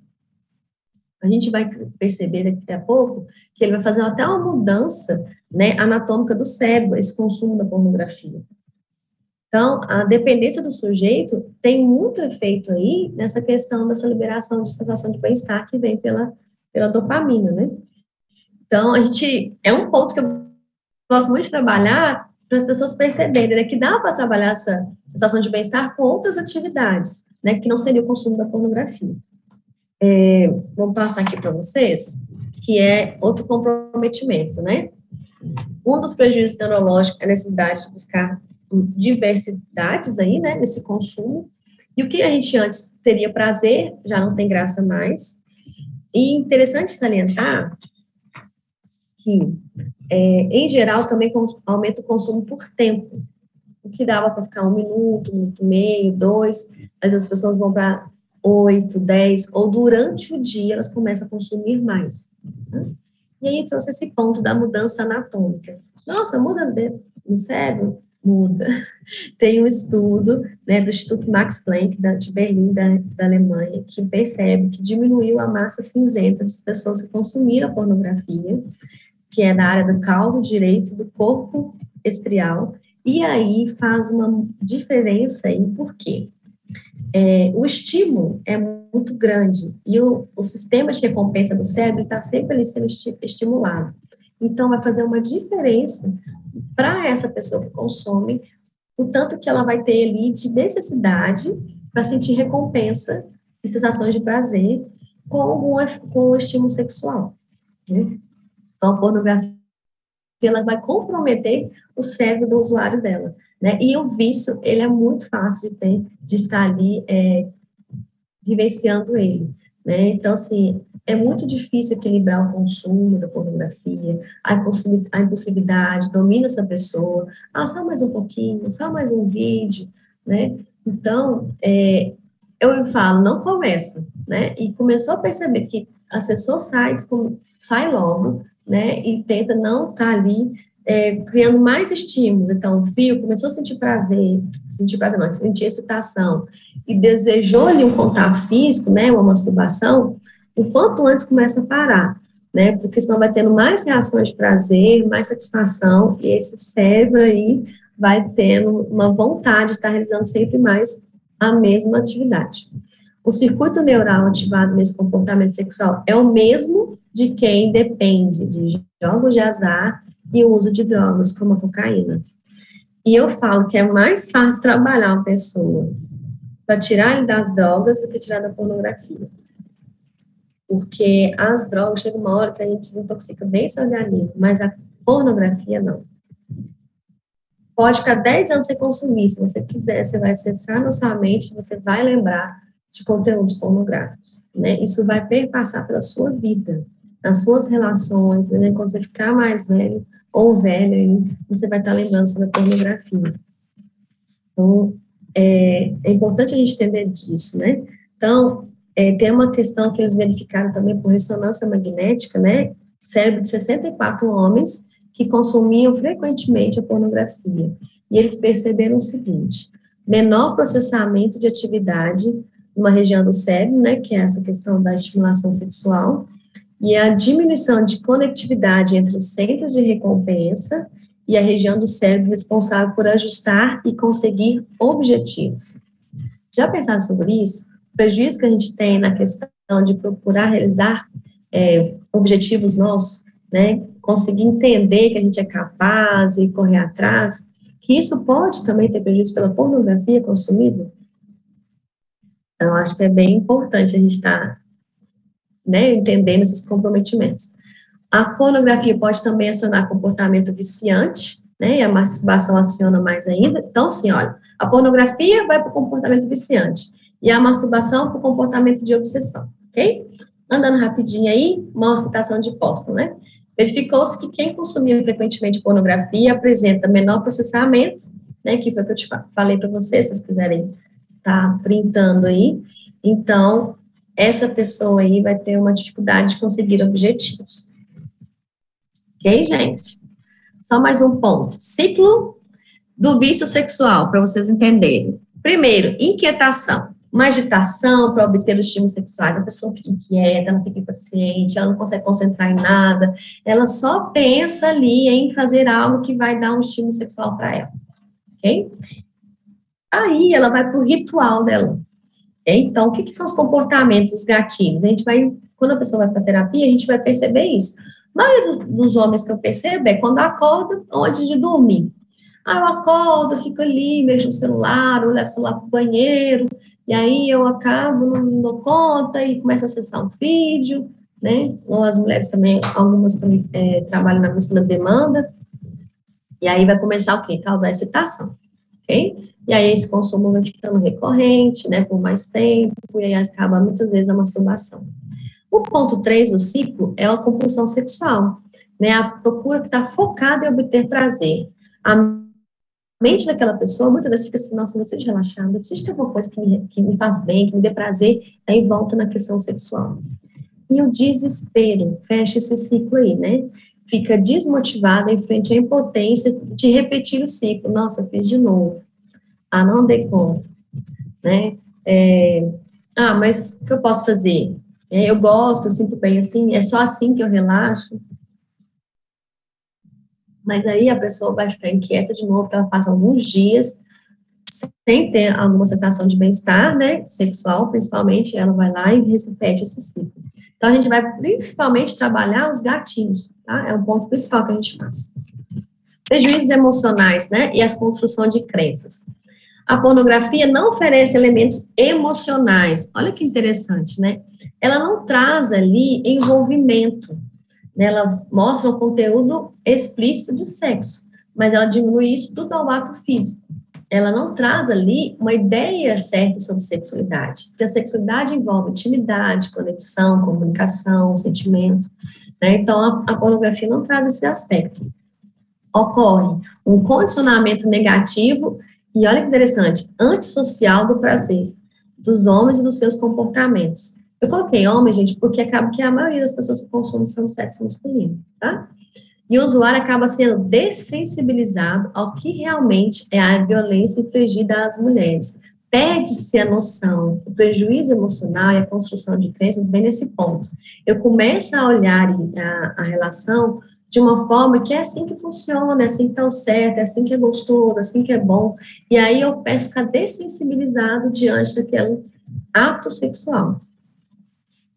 A gente vai perceber daqui a pouco que ele vai fazer até uma mudança né, anatômica do cérebro, esse consumo da pornografia. Então, a dependência do sujeito tem muito efeito aí nessa questão dessa liberação de sensação de bem-estar que vem pela pela dopamina, né? Então, a gente, é um ponto que eu gosto muito de trabalhar para as pessoas perceberem né, que dá para trabalhar essa sensação de bem-estar com outras atividades, né, que não seria o consumo da pornografia. É, vou passar aqui para vocês, que é outro comprometimento, né? Um dos prejuízos neurológicos é a necessidade de buscar diversidades aí, né, nesse consumo. E o que a gente antes teria prazer, já não tem graça mais. E interessante salientar que, é, em geral, também aumenta o consumo por tempo. O que dava para ficar um minuto, um minuto e meio, dois, mas as pessoas vão para oito, dez, ou durante o dia elas começam a consumir mais. Né? E aí trouxe esse ponto da mudança anatômica. Nossa, muda no cérebro? Muda. Tem um estudo né, do Instituto Max Planck, da, de Berlim, da, da Alemanha, que percebe que diminuiu a massa cinzenta das pessoas que consumiram pornografia, que é da área do caldo direito do corpo estrial, e aí faz uma diferença aí, por quê? É, o estímulo é muito grande e o, o sistema de recompensa do cérebro está sempre ali sendo estimulado. Então, vai fazer uma diferença para essa pessoa que consome, o tanto que ela vai ter ali de necessidade para sentir recompensa e sensações de prazer com, algum, com o estímulo sexual. Né? Então, a pornografia ela vai comprometer o cérebro do usuário dela. Né? E o vício, ele é muito fácil de ter, de estar ali é, vivenciando ele. Né? Então, assim, é muito difícil equilibrar o consumo da pornografia, a impulsividade domina essa pessoa, ah, só mais um pouquinho, só mais um vídeo, né? Então, é, eu falo, não começa, né? E começou a perceber que acessou sites, sai logo, né? E tenta não estar tá ali é, criando mais estímulos. Então, viu, começou a sentir prazer, sentir prazer não, sentir excitação, e desejou ali um contato físico, né? Uma masturbação, o quanto antes começa a parar, né? Porque senão vai tendo mais reações de prazer, mais satisfação, e esse cérebro aí vai tendo uma vontade de estar realizando sempre mais a mesma atividade. O circuito neural ativado nesse comportamento sexual é o mesmo de quem depende de jogos de azar e o uso de drogas, como a cocaína. E eu falo que é mais fácil trabalhar uma pessoa para tirar ele das drogas do que tirar da pornografia. Porque as drogas, chega uma hora que a gente desintoxica bem seu organismo, mas a pornografia não. Pode ficar 10 anos sem consumir, se você quiser, você vai acessar na sua mente, você vai lembrar de conteúdos pornográficos, né? Isso vai perpassar pela sua vida, nas suas relações, né? Quando você ficar mais velho, ou velho, você vai estar lembrando sobre a pornografia. Então, é, é importante a gente entender disso, né? Então, é, tem uma questão que eles verificaram também por ressonância magnética, né? Cérebro de 64 homens que consumiam frequentemente a pornografia. E eles perceberam o seguinte: menor processamento de atividade numa região do cérebro, né, que é essa questão da estimulação sexual, e a diminuição de conectividade entre os centros de recompensa e a região do cérebro responsável por ajustar e conseguir objetivos. Já pensaram sobre isso? O prejuízo que a gente tem na questão de procurar realizar é, objetivos nossos, né? Conseguir entender que a gente é capaz e correr atrás, que isso pode também ter prejuízo pela pornografia consumida? Então, acho que é bem importante a gente estar tá, né, entendendo esses comprometimentos. A pornografia pode também acionar comportamento viciante, né? E a masturbação aciona mais ainda. Então, assim, olha, a pornografia vai para o comportamento viciante e a masturbação para o comportamento de obsessão, ok? Andando rapidinho aí, uma citação de Poston, né? Verificou-se que quem consumia frequentemente pornografia apresenta menor processamento, né? Que foi o que eu te falei para vocês, se vocês quiserem estar tá printando aí. Então, essa pessoa aí vai ter uma dificuldade de conseguir objetivos. Ok, gente? Só mais um ponto. Ciclo do vício sexual, para vocês entenderem. Primeiro, inquietação. Uma agitação para obter os estímulos sexuais. A pessoa fica inquieta, ela fica impaciente, ela não consegue concentrar em nada. Ela só pensa ali em fazer algo que vai dar um estímulo sexual para ela. Ok? Aí ela vai para o ritual dela. Então, o que, que, são os comportamentos, os gatilhos? A gente vai, quando a pessoa vai para terapia, a gente vai perceber isso. A maioria dos, homens que eu percebo é quando acorda antes de dormir. Ah, eu acordo, fico ali, mexo no celular, ou levo o celular para o banheiro, e aí eu acabo, não dou conta, e começo a acessar um vídeo, né? Ou as mulheres também, algumas também é, trabalham na questão da demanda, e aí vai começar o quê? Causar excitação, ok? E aí esse consumo vai ficando recorrente, né, por mais tempo, e aí acaba muitas vezes a masturbação. O ponto 3 do ciclo é a compulsão sexual, né? A procura que está focada em obter prazer. A mente daquela pessoa muitas vezes fica assim, nossa, eu preciso de relaxar, eu preciso ter alguma coisa que me, que me faz bem, que me dê prazer, aí volta na questão sexual. E o desespero, fecha esse ciclo aí, né? Fica desmotivada em frente à impotência de repetir o ciclo. Nossa, fiz de novo. Ah, não dei conta, né? É, ah, mas o que eu posso fazer? É, eu gosto, eu sinto bem assim, é só assim que eu relaxo. Mas aí a pessoa vai ficar inquieta de novo, ela passa alguns dias sem ter alguma sensação de bem-estar, né, sexual, principalmente, ela vai lá e repete esse ciclo. Então, a gente vai principalmente trabalhar os gatilhos, tá? É um ponto principal que a gente faz. Prejuízos emocionais, né, e as construção de crenças. A pornografia não oferece elementos emocionais. Olha que interessante, né? Ela não traz ali envolvimento. Né? Ela mostra um conteúdo explícito de sexo, mas ela diminui isso tudo ao ato físico. Ela não traz ali uma ideia certa sobre sexualidade, porque a sexualidade envolve intimidade, conexão, comunicação, sentimento. Né? Então, a, a pornografia não traz esse aspecto. Ocorre um condicionamento negativo e olha que interessante, antissocial do prazer, dos homens e dos seus comportamentos. Eu coloquei homem, gente, porque acaba que a maioria das pessoas que consomem são do sexo masculino, tá? E o usuário acaba sendo dessensibilizado ao que realmente é a violência infligida às mulheres. Perde-se a noção, o prejuízo emocional e a construção de crenças vem nesse ponto. Eu começo a olhar a, a relação de uma forma que é assim que funciona, é assim que está o certo, é assim que é gostoso, é assim que é bom. E aí eu peço ficar dessensibilizado diante daquele ato sexual.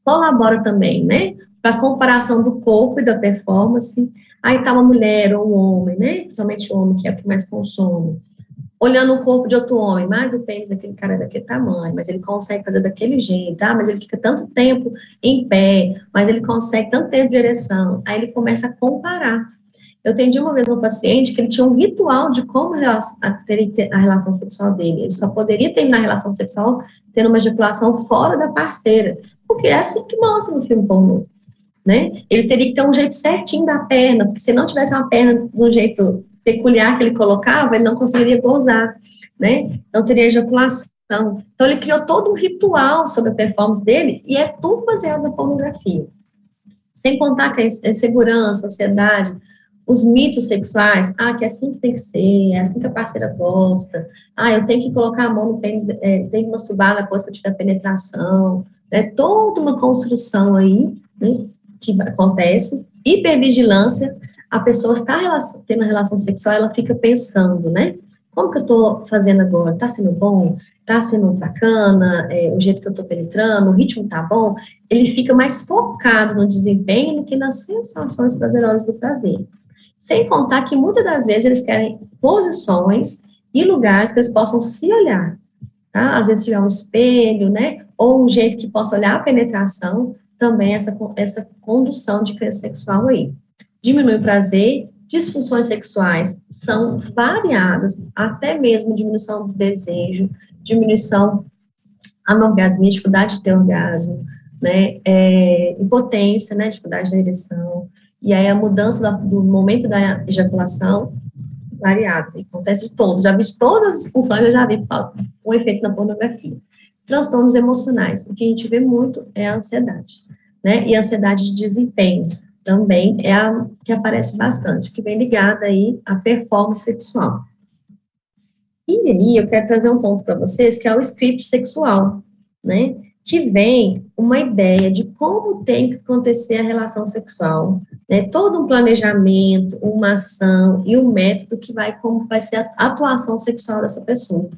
Colabora também, né? Para comparação do corpo e da performance. Aí está uma mulher ou um homem, né? Principalmente o homem, que é o que mais consome olhando o corpo de outro homem, mas o pênis daquele cara é daquele tamanho, mas ele consegue fazer daquele jeito, tá? mas ele fica tanto tempo em pé, mas ele consegue tanto tempo de ereção. Aí ele começa a comparar. Eu atendi uma vez um paciente que ele tinha um ritual de como ter a relação sexual dele. Ele só poderia terminar a relação sexual tendo uma ejaculação fora da parceira, porque é assim que mostra no filme pornô. né? Ele teria que ter um jeito certinho da perna, porque se não tivesse uma perna de um jeito peculiar que ele colocava, ele não conseguiria gozar, né? Não teria ejaculação. Então, ele criou todo um ritual sobre a performance dele e é tudo baseado na pornografia. Sem contar que a insegurança, a ansiedade, os mitos sexuais, ah, que é assim que tem que ser, é assim que a parceira gosta, ah, eu tenho que colocar a mão no pênis, é, tenho que masturbar depois que eu tiver penetração, é toda uma construção aí, né, que acontece, hipervigilância, a pessoa está tendo relação sexual, ela fica pensando, né, como que eu estou fazendo agora, está sendo bom, está sendo bacana, é, o jeito que eu estou penetrando, o ritmo está bom, ele fica mais focado no desempenho do que nas sensações prazerosas do prazer. Sem contar que muitas das vezes eles querem posições e lugares que eles possam se olhar. Tá? Às vezes tiver um espelho, né? Ou um jeito que possa olhar a penetração, também essa, essa condução de crença sexual aí. Diminui o prazer, disfunções sexuais são variadas, até mesmo diminuição do desejo, diminuição anorgasmia, dificuldade de ter orgasmo, né, é, impotência, né, dificuldade da ereção, e aí a mudança da, do momento da ejaculação variável, acontece de todos, já vi de todas as funções, eu já vi com efeito na pornografia. Transtornos emocionais, o que a gente vê muito é a ansiedade, né, e a ansiedade de desempenho, também é a que aparece bastante, que vem ligada aí à performance sexual. E aí eu quero trazer um ponto para vocês, que é o script sexual, né, que vem uma ideia de como tem que acontecer a relação sexual, né, todo um planejamento, uma ação e um método que vai como vai ser a atuação sexual dessa pessoa.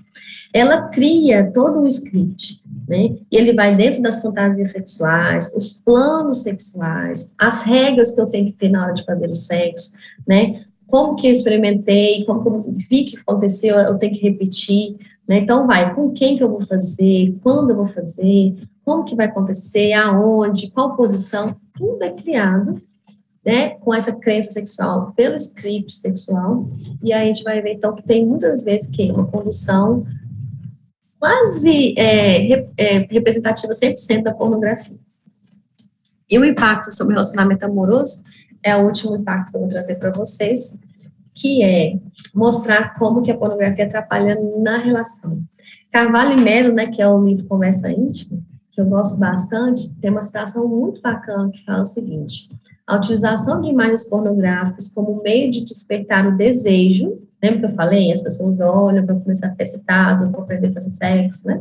Ela cria todo um script, né, e ele vai dentro das fantasias sexuais, os planos sexuais, as regras que eu tenho que ter na hora de fazer o sexo, né, como que eu experimentei, como eu vi que aconteceu, eu tenho que repetir, né? Então, vai, com quem que eu vou fazer, quando eu vou fazer, como que vai acontecer, aonde, qual posição, tudo é criado, né, com essa crença sexual pelo script sexual, e aí a gente vai ver, então, que tem muitas vezes que uma condução quase é, é, representativa 100% da pornografia. E o impacto sobre o relacionamento amoroso é o último impacto que eu vou trazer para vocês, que é mostrar como que a pornografia atrapalha na relação. Carvalho e Melo, né, que é o livro Conversa Íntima, que eu gosto bastante, tem uma citação muito bacana que fala o seguinte: a utilização de imagens pornográficas como meio de despertar o desejo, lembra que eu falei? As pessoas olham para começar a ter excitado, para aprender a fazer sexo, né?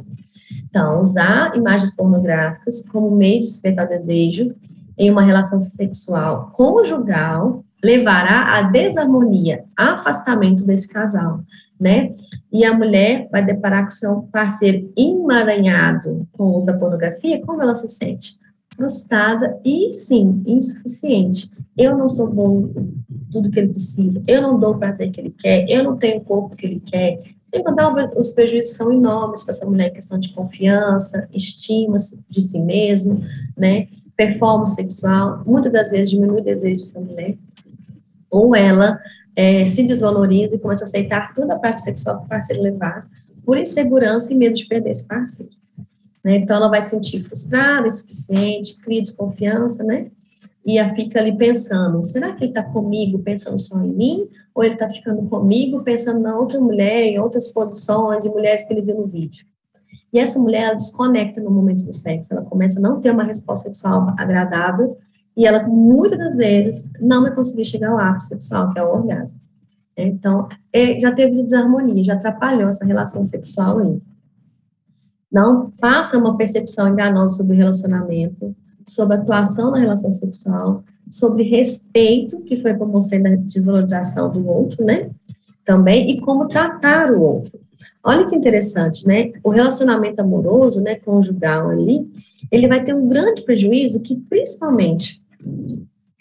Então, usar imagens pornográficas como meio de despertar desejo em uma relação sexual conjugal levará à desarmonia, afastamento desse casal, né? E a mulher vai deparar com seu parceiro emaranhado com o uso da pornografia, como ela se sente? Frustrada e, sim, insuficiente. Eu não sou bom tudo que ele precisa, eu não dou o prazer que ele quer, eu não tenho o corpo que ele quer. Sem contar, os prejuízos são enormes para essa mulher, questão de confiança, estima de si mesmo, né? Performance sexual, muitas das vezes diminui o desejo dessa mulher ou ela é, se desvaloriza e começa a aceitar toda a parte sexual que o parceiro levar, por insegurança e medo de perder esse parceiro. Né? Então, ela vai se sentir frustrada, insuficiente, cria desconfiança, né? E ela fica ali pensando: será que ele está comigo pensando só em mim? Ou ele está ficando comigo pensando na outra mulher, em outras posições, e mulheres que ele viu no vídeo? E essa mulher, ela desconecta no momento do sexo, ela começa a não ter uma resposta sexual agradável, e ela, muitas das vezes, não vai conseguir chegar ao ápice sexual, que é o orgasmo. Então, já teve desarmonia, já atrapalhou essa relação sexual aí. Não passa uma percepção enganosa sobre relacionamento, sobre atuação na relação sexual, sobre respeito, que foi como você da desvalorização do outro, né? Também, e como tratar o outro. Olha que interessante, né? O relacionamento amoroso, né, conjugal ali, ele vai ter um grande prejuízo que, principalmente,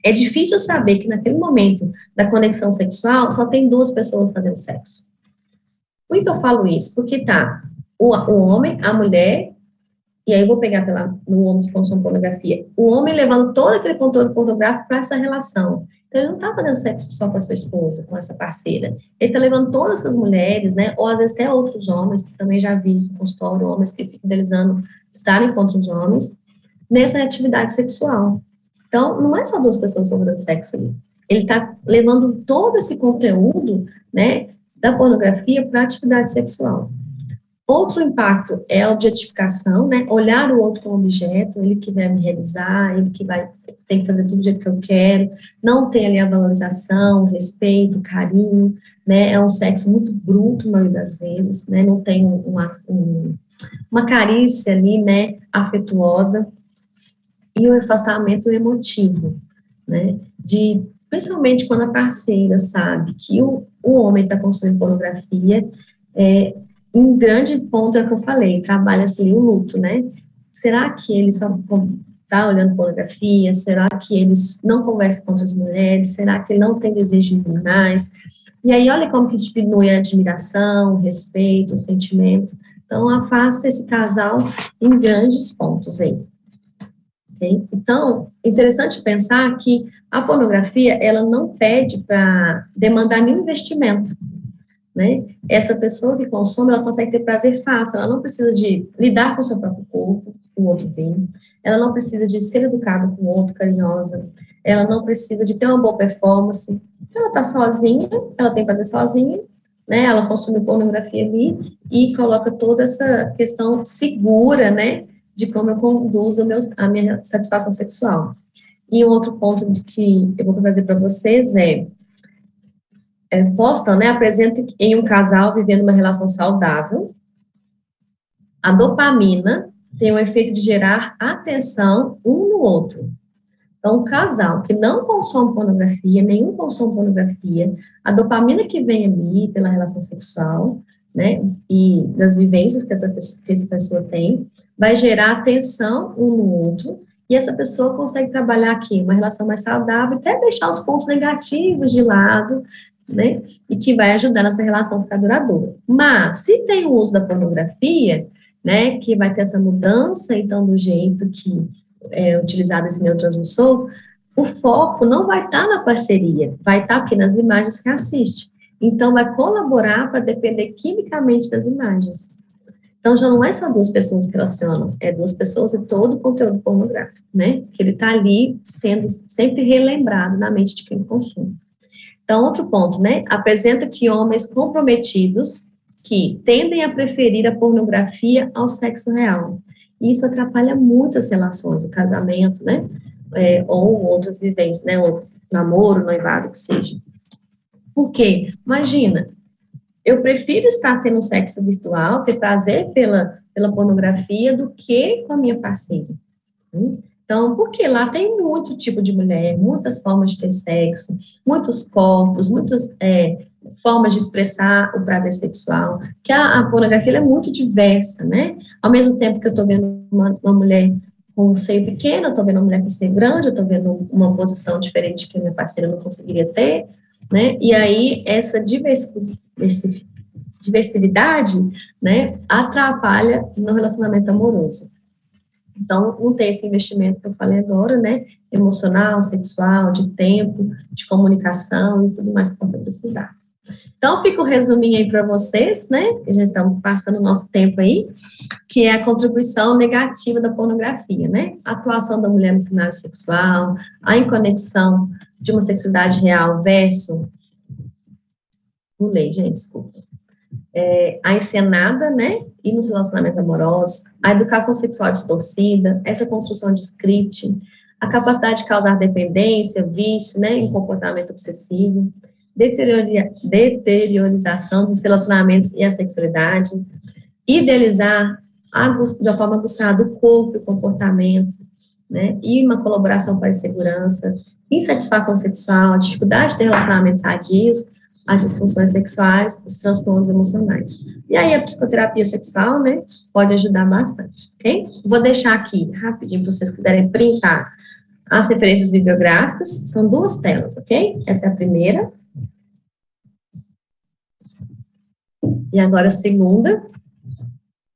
é difícil saber que naquele momento da conexão sexual só tem duas pessoas fazendo sexo. Por que eu falo isso? Porque tá o, o homem, a mulher, e aí eu vou pegar pela, no homem que consome pornografia, o homem levando todo aquele conteúdo pornográfico para essa relação. Então, ele não está fazendo sexo só com a sua esposa, com essa parceira. Ele está levando todas essas mulheres, né? Ou às vezes até outros homens, que também já vi isso no consultório, homens que ficam idealizando estarem com outros homens, nessa atividade sexual. Então, não é só duas pessoas sobre sexo ali. Ele está levando todo esse conteúdo, né, da pornografia para a atividade sexual. Outro impacto é a objetificação, né? Olhar o outro como objeto, ele que vai me realizar, ele que vai tem que fazer tudo do jeito que eu quero, não tem ali a valorização, respeito, carinho, né? É um sexo muito bruto, na maioria das vezes, né? Não tem uma, um, uma carícia ali, né? Afetuosa e o afastamento emotivo, né? De principalmente quando a parceira sabe que o, o homem está consumindo pornografia, é, um grande ponto é que eu falei, trabalha assim o luto, né? Será que ele só está olhando pornografia? Será que ele não conversa com outras mulheres? Será que ele não tem desejos criminais? E aí, olha como que diminui a admiração, o respeito, o sentimento. Então, afasta esse casal em grandes pontos aí. Okay? Então, interessante pensar que a pornografia, ela não pede para demandar nenhum investimento né? Essa pessoa que consome, ela consegue ter prazer fácil, ela não precisa de lidar com o seu próprio corpo, o outro vem, ela não precisa de ser educada com o outro, carinhosa, ela não precisa de ter uma boa performance, ela está sozinha, ela tem prazer sozinha, né? Ela consome pornografia ali e coloca toda essa questão segura, né? De como eu conduzo meu, a minha satisfação sexual. E um outro ponto de que eu vou trazer para vocês é é, né, apresenta em um casal vivendo uma relação saudável, a dopamina tem o efeito de gerar atenção um no outro. Então, o casal que não consome pornografia, nenhum consome pornografia, a dopamina que vem ali pela relação sexual, né, e das vivências que essa pessoa, que essa pessoa tem, vai gerar atenção um no outro, e essa pessoa consegue trabalhar aqui uma relação mais saudável, até deixar os pontos negativos de lado, né? E que vai ajudar nessa relação ficar duradoura. Mas, se tem o uso da pornografia, né, que vai ter essa mudança, então, do jeito que é utilizado esse neurotransmissor, o foco não vai estar na parceria, vai estar aqui nas imagens que assiste. Então, vai colaborar para depender quimicamente das imagens. Então, já não é só duas pessoas que relacionam, é duas pessoas e todo o conteúdo pornográfico, né? Que ele está ali sendo sempre relembrado na mente de quem consome. Então, outro ponto, né? Apresenta que homens comprometidos que tendem a preferir a pornografia ao sexo real. Isso atrapalha muito as relações, o casamento, né? É, ou outras vivências, né? Ou namoro, noivado, que seja. Por quê? Imagina, eu prefiro estar tendo sexo virtual, ter prazer pela, pela pornografia, do que com a minha parceira. Né? Então, porque lá tem muito tipo de mulher, muitas formas de ter sexo, muitos corpos, muitas é, formas de expressar o prazer sexual, que a, a pornografia é muito diversa, né? Ao mesmo tempo que eu estou vendo uma, uma, mulher com um seio pequeno, eu estou vendo uma mulher com seio grande, eu estou vendo uma posição diferente que minha parceira não conseguiria ter, né? E aí, essa diversidade, né, atrapalha no relacionamento amoroso. Então, não tem esse investimento que eu falei agora, né? Emocional, sexual, de tempo, de comunicação e tudo mais que possa precisar. Então, fica o um resuminho aí para vocês, né? Que a gente está passando o nosso tempo aí, que é a contribuição negativa da pornografia, né? A atuação da mulher no cenário sexual, a inconexão de uma sexualidade real versus. Pulei, gente, desculpa é, a encenada, né, e nos relacionamentos amorosos, a educação sexual distorcida, essa construção de script, a capacidade de causar dependência, vício, né, em comportamento obsessivo, deteriorização dos relacionamentos e a sexualidade, idealizar de uma forma aguçada o corpo e o comportamento, né, e uma colaboração para a segurança, insatisfação sexual, dificuldade de ter relacionamentos sadios, as disfunções sexuais, os transtornos emocionais. E aí a psicoterapia sexual, né, pode ajudar bastante, ok? Vou deixar aqui rapidinho para vocês quiserem printar as referências bibliográficas, são duas telas, ok? Essa é a primeira. E agora a segunda.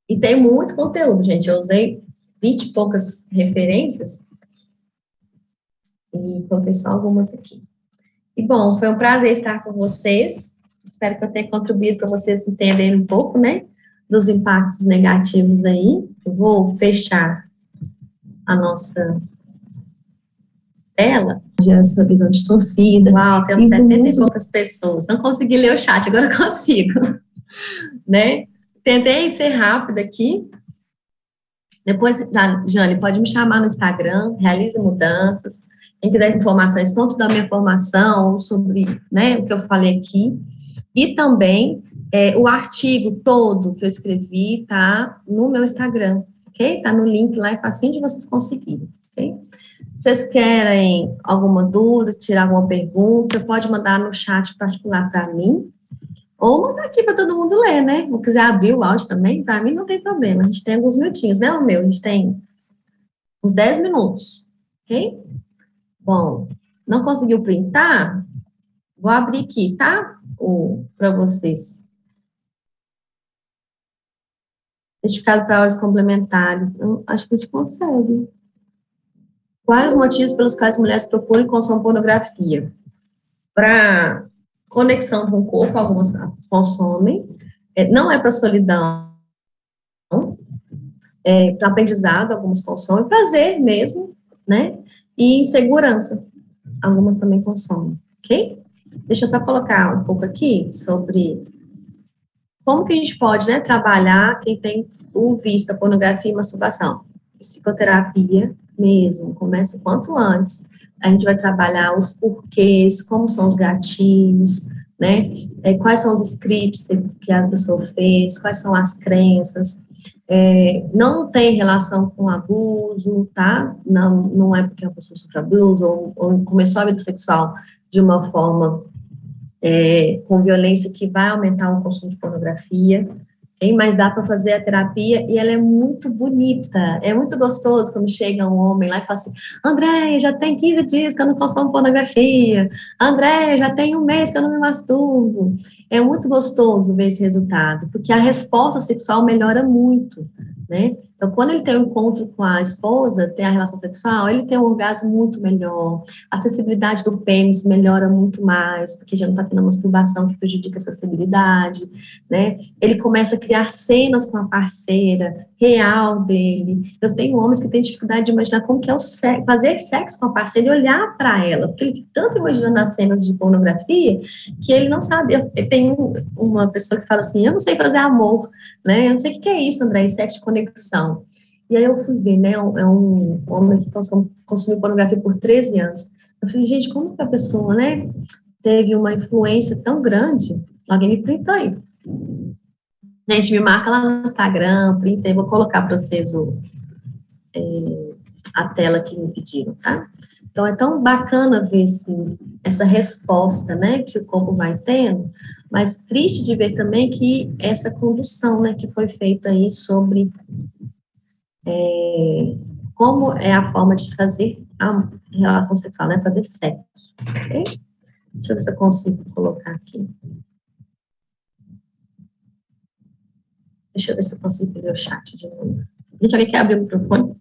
E tem muito conteúdo, gente. Eu usei 20 e poucas referências e coloquei só algumas aqui. E bom, foi um prazer estar com vocês. Espero que eu tenha contribuído para vocês entenderem um pouco, né, dos impactos negativos aí. Eu vou fechar a nossa tela, essa visão distorcida. Uau, temos 70 muitos... e poucas pessoas. Não consegui ler o chat, agora consigo. né? Tentei ser rápida aqui. Depois, Jane, pode me chamar no Instagram, realize mudanças. Quem quiser informações, tanto da minha formação, sobre né, o que eu falei aqui, e também é, o artigo todo que eu escrevi tá no meu Instagram, ok? Tá no link lá, é facinho de vocês conseguirem, ok? Vocês querem alguma dúvida, tirar alguma pergunta, pode mandar no chat particular para mim, ou mandar aqui para todo mundo ler, né? Se quiser abrir o áudio também, para mim não tem problema. A gente tem alguns minutinhos, né, o meu? A gente tem uns 10 minutos, ok? Bom, não conseguiu printar? Vou abrir aqui, tá? Para vocês. Certificado para horas complementares. Eu acho que a gente consegue. Quais os motivos pelos quais mulheres procuram e consomem pornografia? Para conexão com o corpo, algumas consomem. É, não é para solidão, é para aprendizado, algumas consomem. Prazer mesmo, né? E insegurança, algumas também consomem, ok? Deixa eu só colocar um pouco aqui sobre como que a gente pode né, trabalhar quem tem o vício da pornografia e masturbação. Psicoterapia, mesmo, começa quanto antes. A gente vai trabalhar os porquês, como são os gatilhos, né? É, quais são os scripts que a pessoa fez, quais são as crenças. É, não tem relação com abuso, tá? Não, não é porque a pessoa sofre abuso ou, ou começou a vida sexual de uma forma é, com violência que vai aumentar o consumo de pornografia hein? mas dá para fazer a terapia e ela é muito bonita. É muito gostoso quando chega um homem lá e fala assim: André, já tem 15 dias que eu não consumo pornografia. André, já tem um mês que eu não me masturbo. É muito gostoso ver esse resultado, porque a resposta sexual melhora muito, né? Então, quando ele tem um encontro com a esposa, tem a relação sexual, ele tem um orgasmo muito melhor, a sensibilidade do pênis melhora muito mais, porque já não está tendo masturbação que prejudica a sensibilidade, né? Ele começa a criar cenas com a parceira, real dele. Eu tenho homens que têm dificuldade de imaginar como que é o sexo, fazer sexo com a parceira e olhar para ela, porque ele tanto imagina nas cenas de pornografia que ele não sabe. Eu, tenho uma pessoa que fala assim, eu não sei fazer amor, né? Eu não sei o que é isso, André, sexo de conexão. E aí eu fui ver, né, é um homem que consumiu pornografia por 13 anos. Eu falei, gente, como que a pessoa, né, teve uma influência tão grande? Alguém me printou aí. Gente, me marca lá no Instagram, printei, vou colocar para vocês o, é, a tela que me pediram, tá? Então, é tão bacana ver assim, essa resposta, né, que o corpo vai tendo, mas triste de ver também que essa condução, né, que foi feita aí sobre é, como é a forma de fazer a relação sexual, né, fazer sexo, ok? Deixa eu ver se eu consigo colocar aqui. Deixa eu ver se eu consigo ver o chat de novo. Gente, alguém quer abrir o microfone?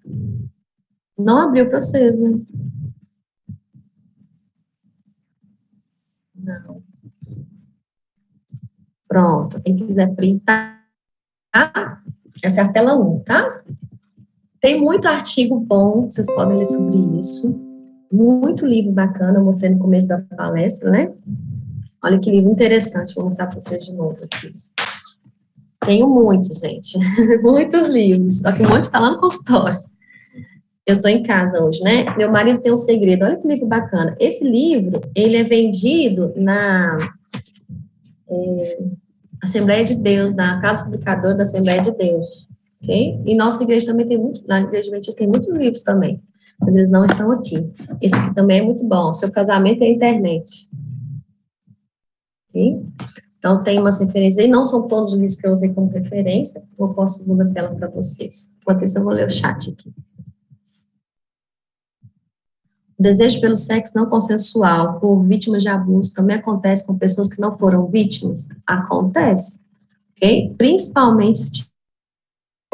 Não abriu para vocês, né? Não. Pronto. Quem quiser printar, essa é a tela 1, tá? Tem muito artigo bom, vocês podem ler sobre isso. Muito livro bacana, eu mostrei no começo da palestra, né? Olha que livro interessante, vou mostrar para vocês de novo aqui. Tenho muitos, gente. Muitos livros. Só que um monte está lá no consultório. Eu estou em casa hoje, né? Meu marido tem um segredo. Olha que livro bacana. Esse livro, ele é vendido na é, Assembleia de Deus, na Casa Publicadora da Assembleia de Deus. Ok? E nossa igreja também tem muito, na igreja adventista tem muitos livros também. Às vezes não estão aqui. Esse aqui também é muito bom. Seu casamento é internet. Ok? Então, tem umas referências aí, não são todos os livros que eu usei como referência, posso usar na tela para vocês. Enquanto isso, eu vou ler o chat aqui. O desejo pelo sexo não consensual por vítimas de abuso também acontece com pessoas que não foram vítimas? Acontece, ok? Principalmente se,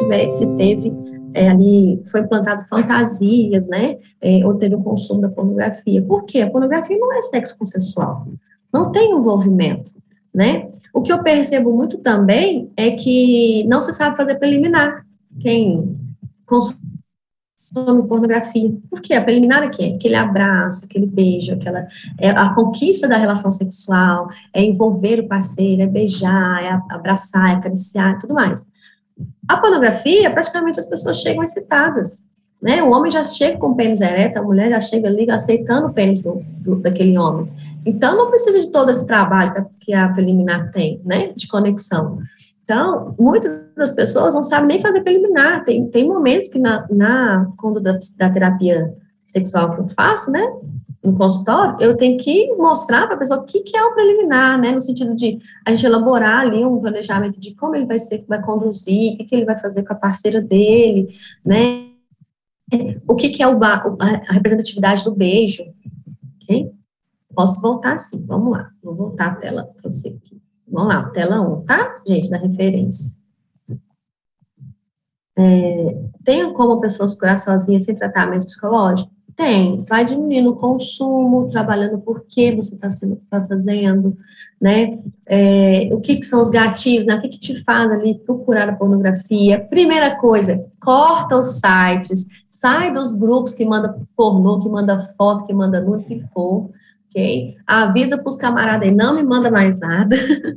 tiver, se teve é, ali, foi implantado fantasias, né? É, ou teve o consumo da pornografia. Por quê? A pornografia não é sexo consensual. Não tem envolvimento né? O que eu percebo muito também é que não se sabe fazer preliminar. Quem consome pornografia. Por quê? A preliminar é quê? Aquele abraço, aquele beijo, aquela é a conquista da relação sexual, é envolver o parceiro, é beijar, é abraçar, é acariciar, tudo mais. A pornografia, praticamente as pessoas chegam excitadas. Né? O homem já chega com o pênis ereto, a mulher já chega ali aceitando o pênis do, do, daquele homem. Então, não precisa de todo esse trabalho que a preliminar tem, né, de conexão. Então, muitas das pessoas não sabem nem fazer preliminar. Tem, tem momentos que na, na conduta da, terapia sexual que eu faço, né, no consultório, eu tenho que mostrar para a pessoa o que, que é o preliminar, né, no sentido de a gente elaborar ali um planejamento de como ele vai ser, vai conduzir, o que, que ele vai fazer com a parceira dele, né, o que, que é o, a representatividade do beijo, ok? Posso voltar sim, vamos lá, vou voltar a tela para você aqui. Vamos lá, tela 1, tá, gente, da referência. É, tem como pessoas curar sozinhas sem tratamento psicológico? Tem, vai diminuindo o consumo, trabalhando por que você está tá fazendo, né? É, o que, que, são os gatilhos, né? O que, que te faz ali procurar a pornografia? Primeira coisa, corta os sites, sai dos grupos que manda pornô, que manda foto, que manda nude, que for, ok? Avisa para os camaradas aí, não me manda mais nada.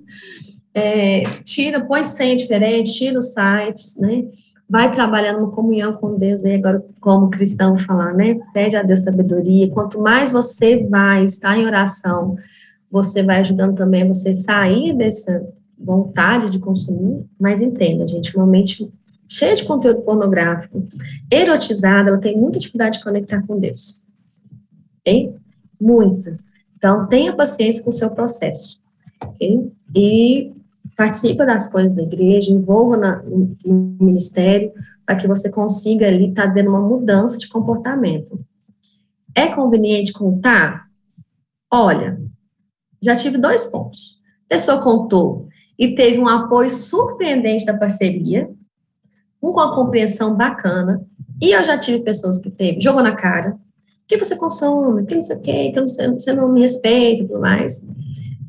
É, tira, põe senha diferente, tira os sites, né? vai trabalhando uma comunhão com Deus, aí agora como cristão falar, né? Pede a Deus sabedoria. Quanto mais você vai estar em oração, você vai ajudando também você sair dessa vontade de consumir, mas entenda, gente, uma mente cheia de conteúdo pornográfico, erotizada, ela tem muita dificuldade de conectar com Deus. Ok? Muita. Então, tenha paciência com o seu processo. Ok? E participa das coisas da igreja, envolva na, no, no ministério, para que você consiga ali estar tá dando uma mudança de comportamento. É conveniente contar? Olha, já tive dois pontos. A pessoa contou e teve um apoio surpreendente da parceria, com uma compreensão bacana, e eu já tive pessoas que teve, jogou na cara, que você consome, que não sei o quê, que você não me respeita e tudo mais.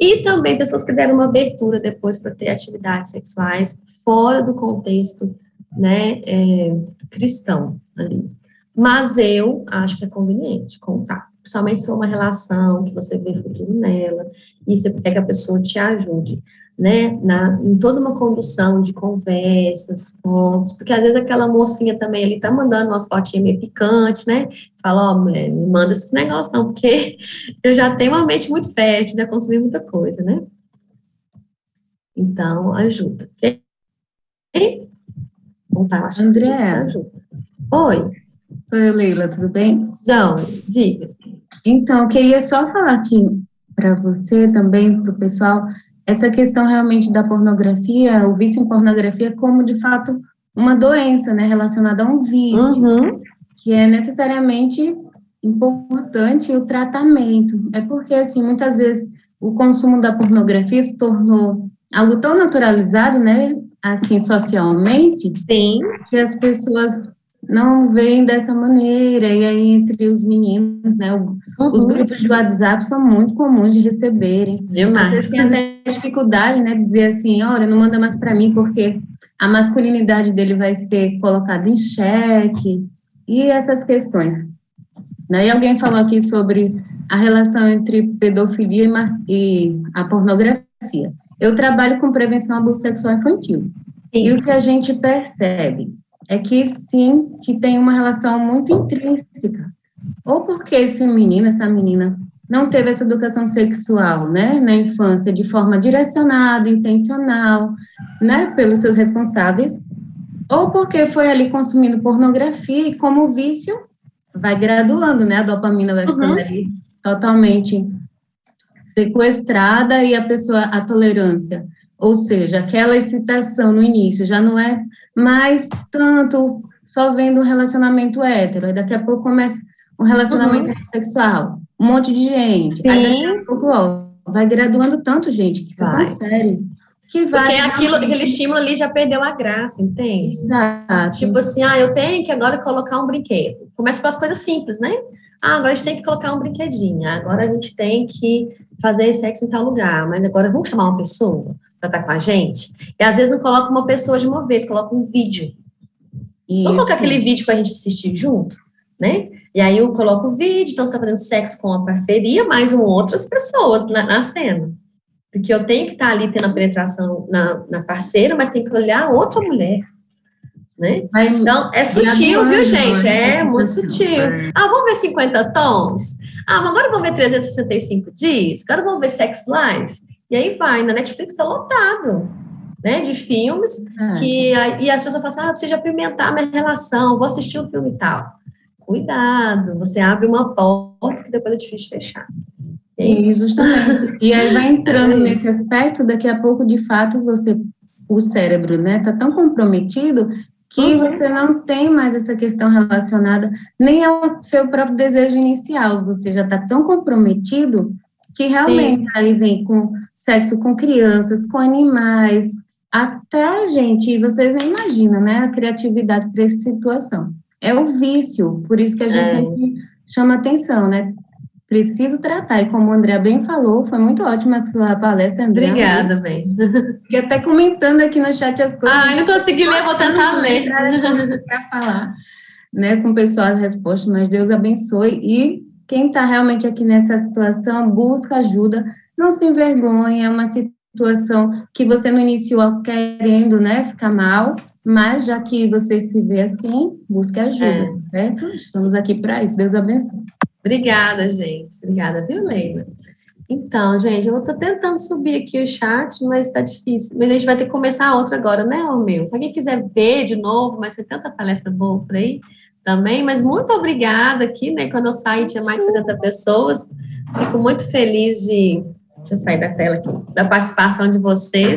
E também pessoas que deram uma abertura depois para ter atividades sexuais fora do contexto né, é, cristão ali. Mas eu acho que é conveniente contar, principalmente se for uma relação que você vê futuro nela, e você pega a pessoa te ajude né, na, em toda uma condução de conversas, fotos, porque às vezes aquela mocinha também ali tá mandando umas fotinhas meio picantes, né, fala, ó, oh, mulher, me manda esses negócios não, porque eu já tenho uma mente muito fértil, já consumi muita coisa, né. Então, ajuda, ok? Bom, tá, acho André. que ajuda. Oi. Oi, Leila, tudo bem? Não, diga. Então, queria só falar aqui para você também, para o pessoal, essa questão realmente da pornografia, o vício em pornografia, como de fato uma doença, né, relacionada a um vício, uhum. que é necessariamente importante o tratamento. É porque, assim, muitas vezes o consumo da pornografia se tornou algo tão naturalizado, né, assim, socialmente, Sim. que as pessoas não veem dessa maneira, e aí entre os meninos, né, uhum. os grupos de WhatsApp são muito comuns de receberem. Demais. Vocês têm até dificuldade, né, de dizer assim, olha, não manda mais para mim, porque a masculinidade dele vai ser colocada em xeque, e essas questões. Né? E alguém falou aqui sobre a relação entre pedofilia e a pornografia. Eu trabalho com prevenção ao abuso sexual infantil. Sim. E o que a gente percebe é que sim, que tem uma relação muito intrínseca. Ou porque esse menino, essa menina, não teve essa educação sexual, né, na infância, de forma direcionada, intencional, né, pelos seus responsáveis, ou porque foi ali consumindo pornografia e como vício vai graduando, né, a dopamina vai ficando uhum. ali totalmente sequestrada e a pessoa, a tolerância, ou seja, aquela excitação no início já não é mais tanto só vendo um relacionamento hétero, aí daqui a pouco começa um relacionamento uhum. sexual, um monte de gente, Sim. aí daqui a pouco, ó, vai graduando tanto, gente, que isso é tão sério. Que vai Porque aquilo, aquele estímulo ali já perdeu a graça, entende? Exato. Tipo assim, ah, eu tenho que agora colocar um brinquedo. Começa com as coisas simples, né? Ah, agora a gente tem que colocar um brinquedinho. Agora a gente tem que fazer sexo em tal lugar. Mas agora vamos chamar uma pessoa? Para estar tá com a gente. E às vezes não coloca uma pessoa de uma vez, coloca um vídeo. Isso. Vamos colocar aquele vídeo para a gente assistir junto, né? E aí eu coloco o vídeo, então você está fazendo sexo com uma parceria, mais um outras pessoas na, na cena. Porque eu tenho que estar tá ali tendo a penetração na, na parceira, mas tem que olhar outra mulher. Né? Então, é sutil, viu, gente? É muito sutil. Ah, vamos ver 50 tons? Ah, mas agora vamos ver 365 dias? Agora vamos ver Sex Life? E aí vai, na Netflix está lotado, né, de filmes, ah, que, e as pessoas falam assim, ah, eu preciso apimentar minha relação, vou assistir um filme e tal. Cuidado, você abre uma porta que depois é difícil fechar. Sim, justamente. E aí vai entrando é nesse aspecto, daqui a pouco, de fato, você, o cérebro, né, tá tão comprometido que uhum. você não tem mais essa questão relacionada nem ao seu próprio desejo inicial, você já está tão comprometido que realmente Sim. aí vem com sexo com crianças, com animais, até gente, vocês nem imaginam, né, a criatividade para essa situação. É o vício, por isso que a gente é. sempre chama atenção, né? preciso tratar. E como o André bem falou, foi muito ótima a sua palestra, André. Obrigada, bem. Fiquei até comentando aqui no chat as coisas. Ah, eu não consegui ler, vou tentar ler. Para falar, né, com o pessoal as respostas, mas Deus abençoe. E quem está realmente aqui nessa situação, busca ajuda, não se envergonhe, é uma situação que você não iniciou querendo, né, ficar mal, mas já que você se vê assim, busque ajuda, é. certo? Estamos aqui para isso. Deus abençoe. Obrigada, gente. Obrigada, viu, Leila? Então, gente, eu estou tentando subir aqui o chat, mas está difícil. Mas a gente vai ter que começar outra agora, né, meu? Se alguém quiser ver de novo, mas tem tanta palestra boa por aí também. Mas muito obrigada aqui, né? Quando eu saí, tinha mais de 70 pessoas. Fico muito feliz de. Deixa eu sair da tela aqui, da participação de vocês.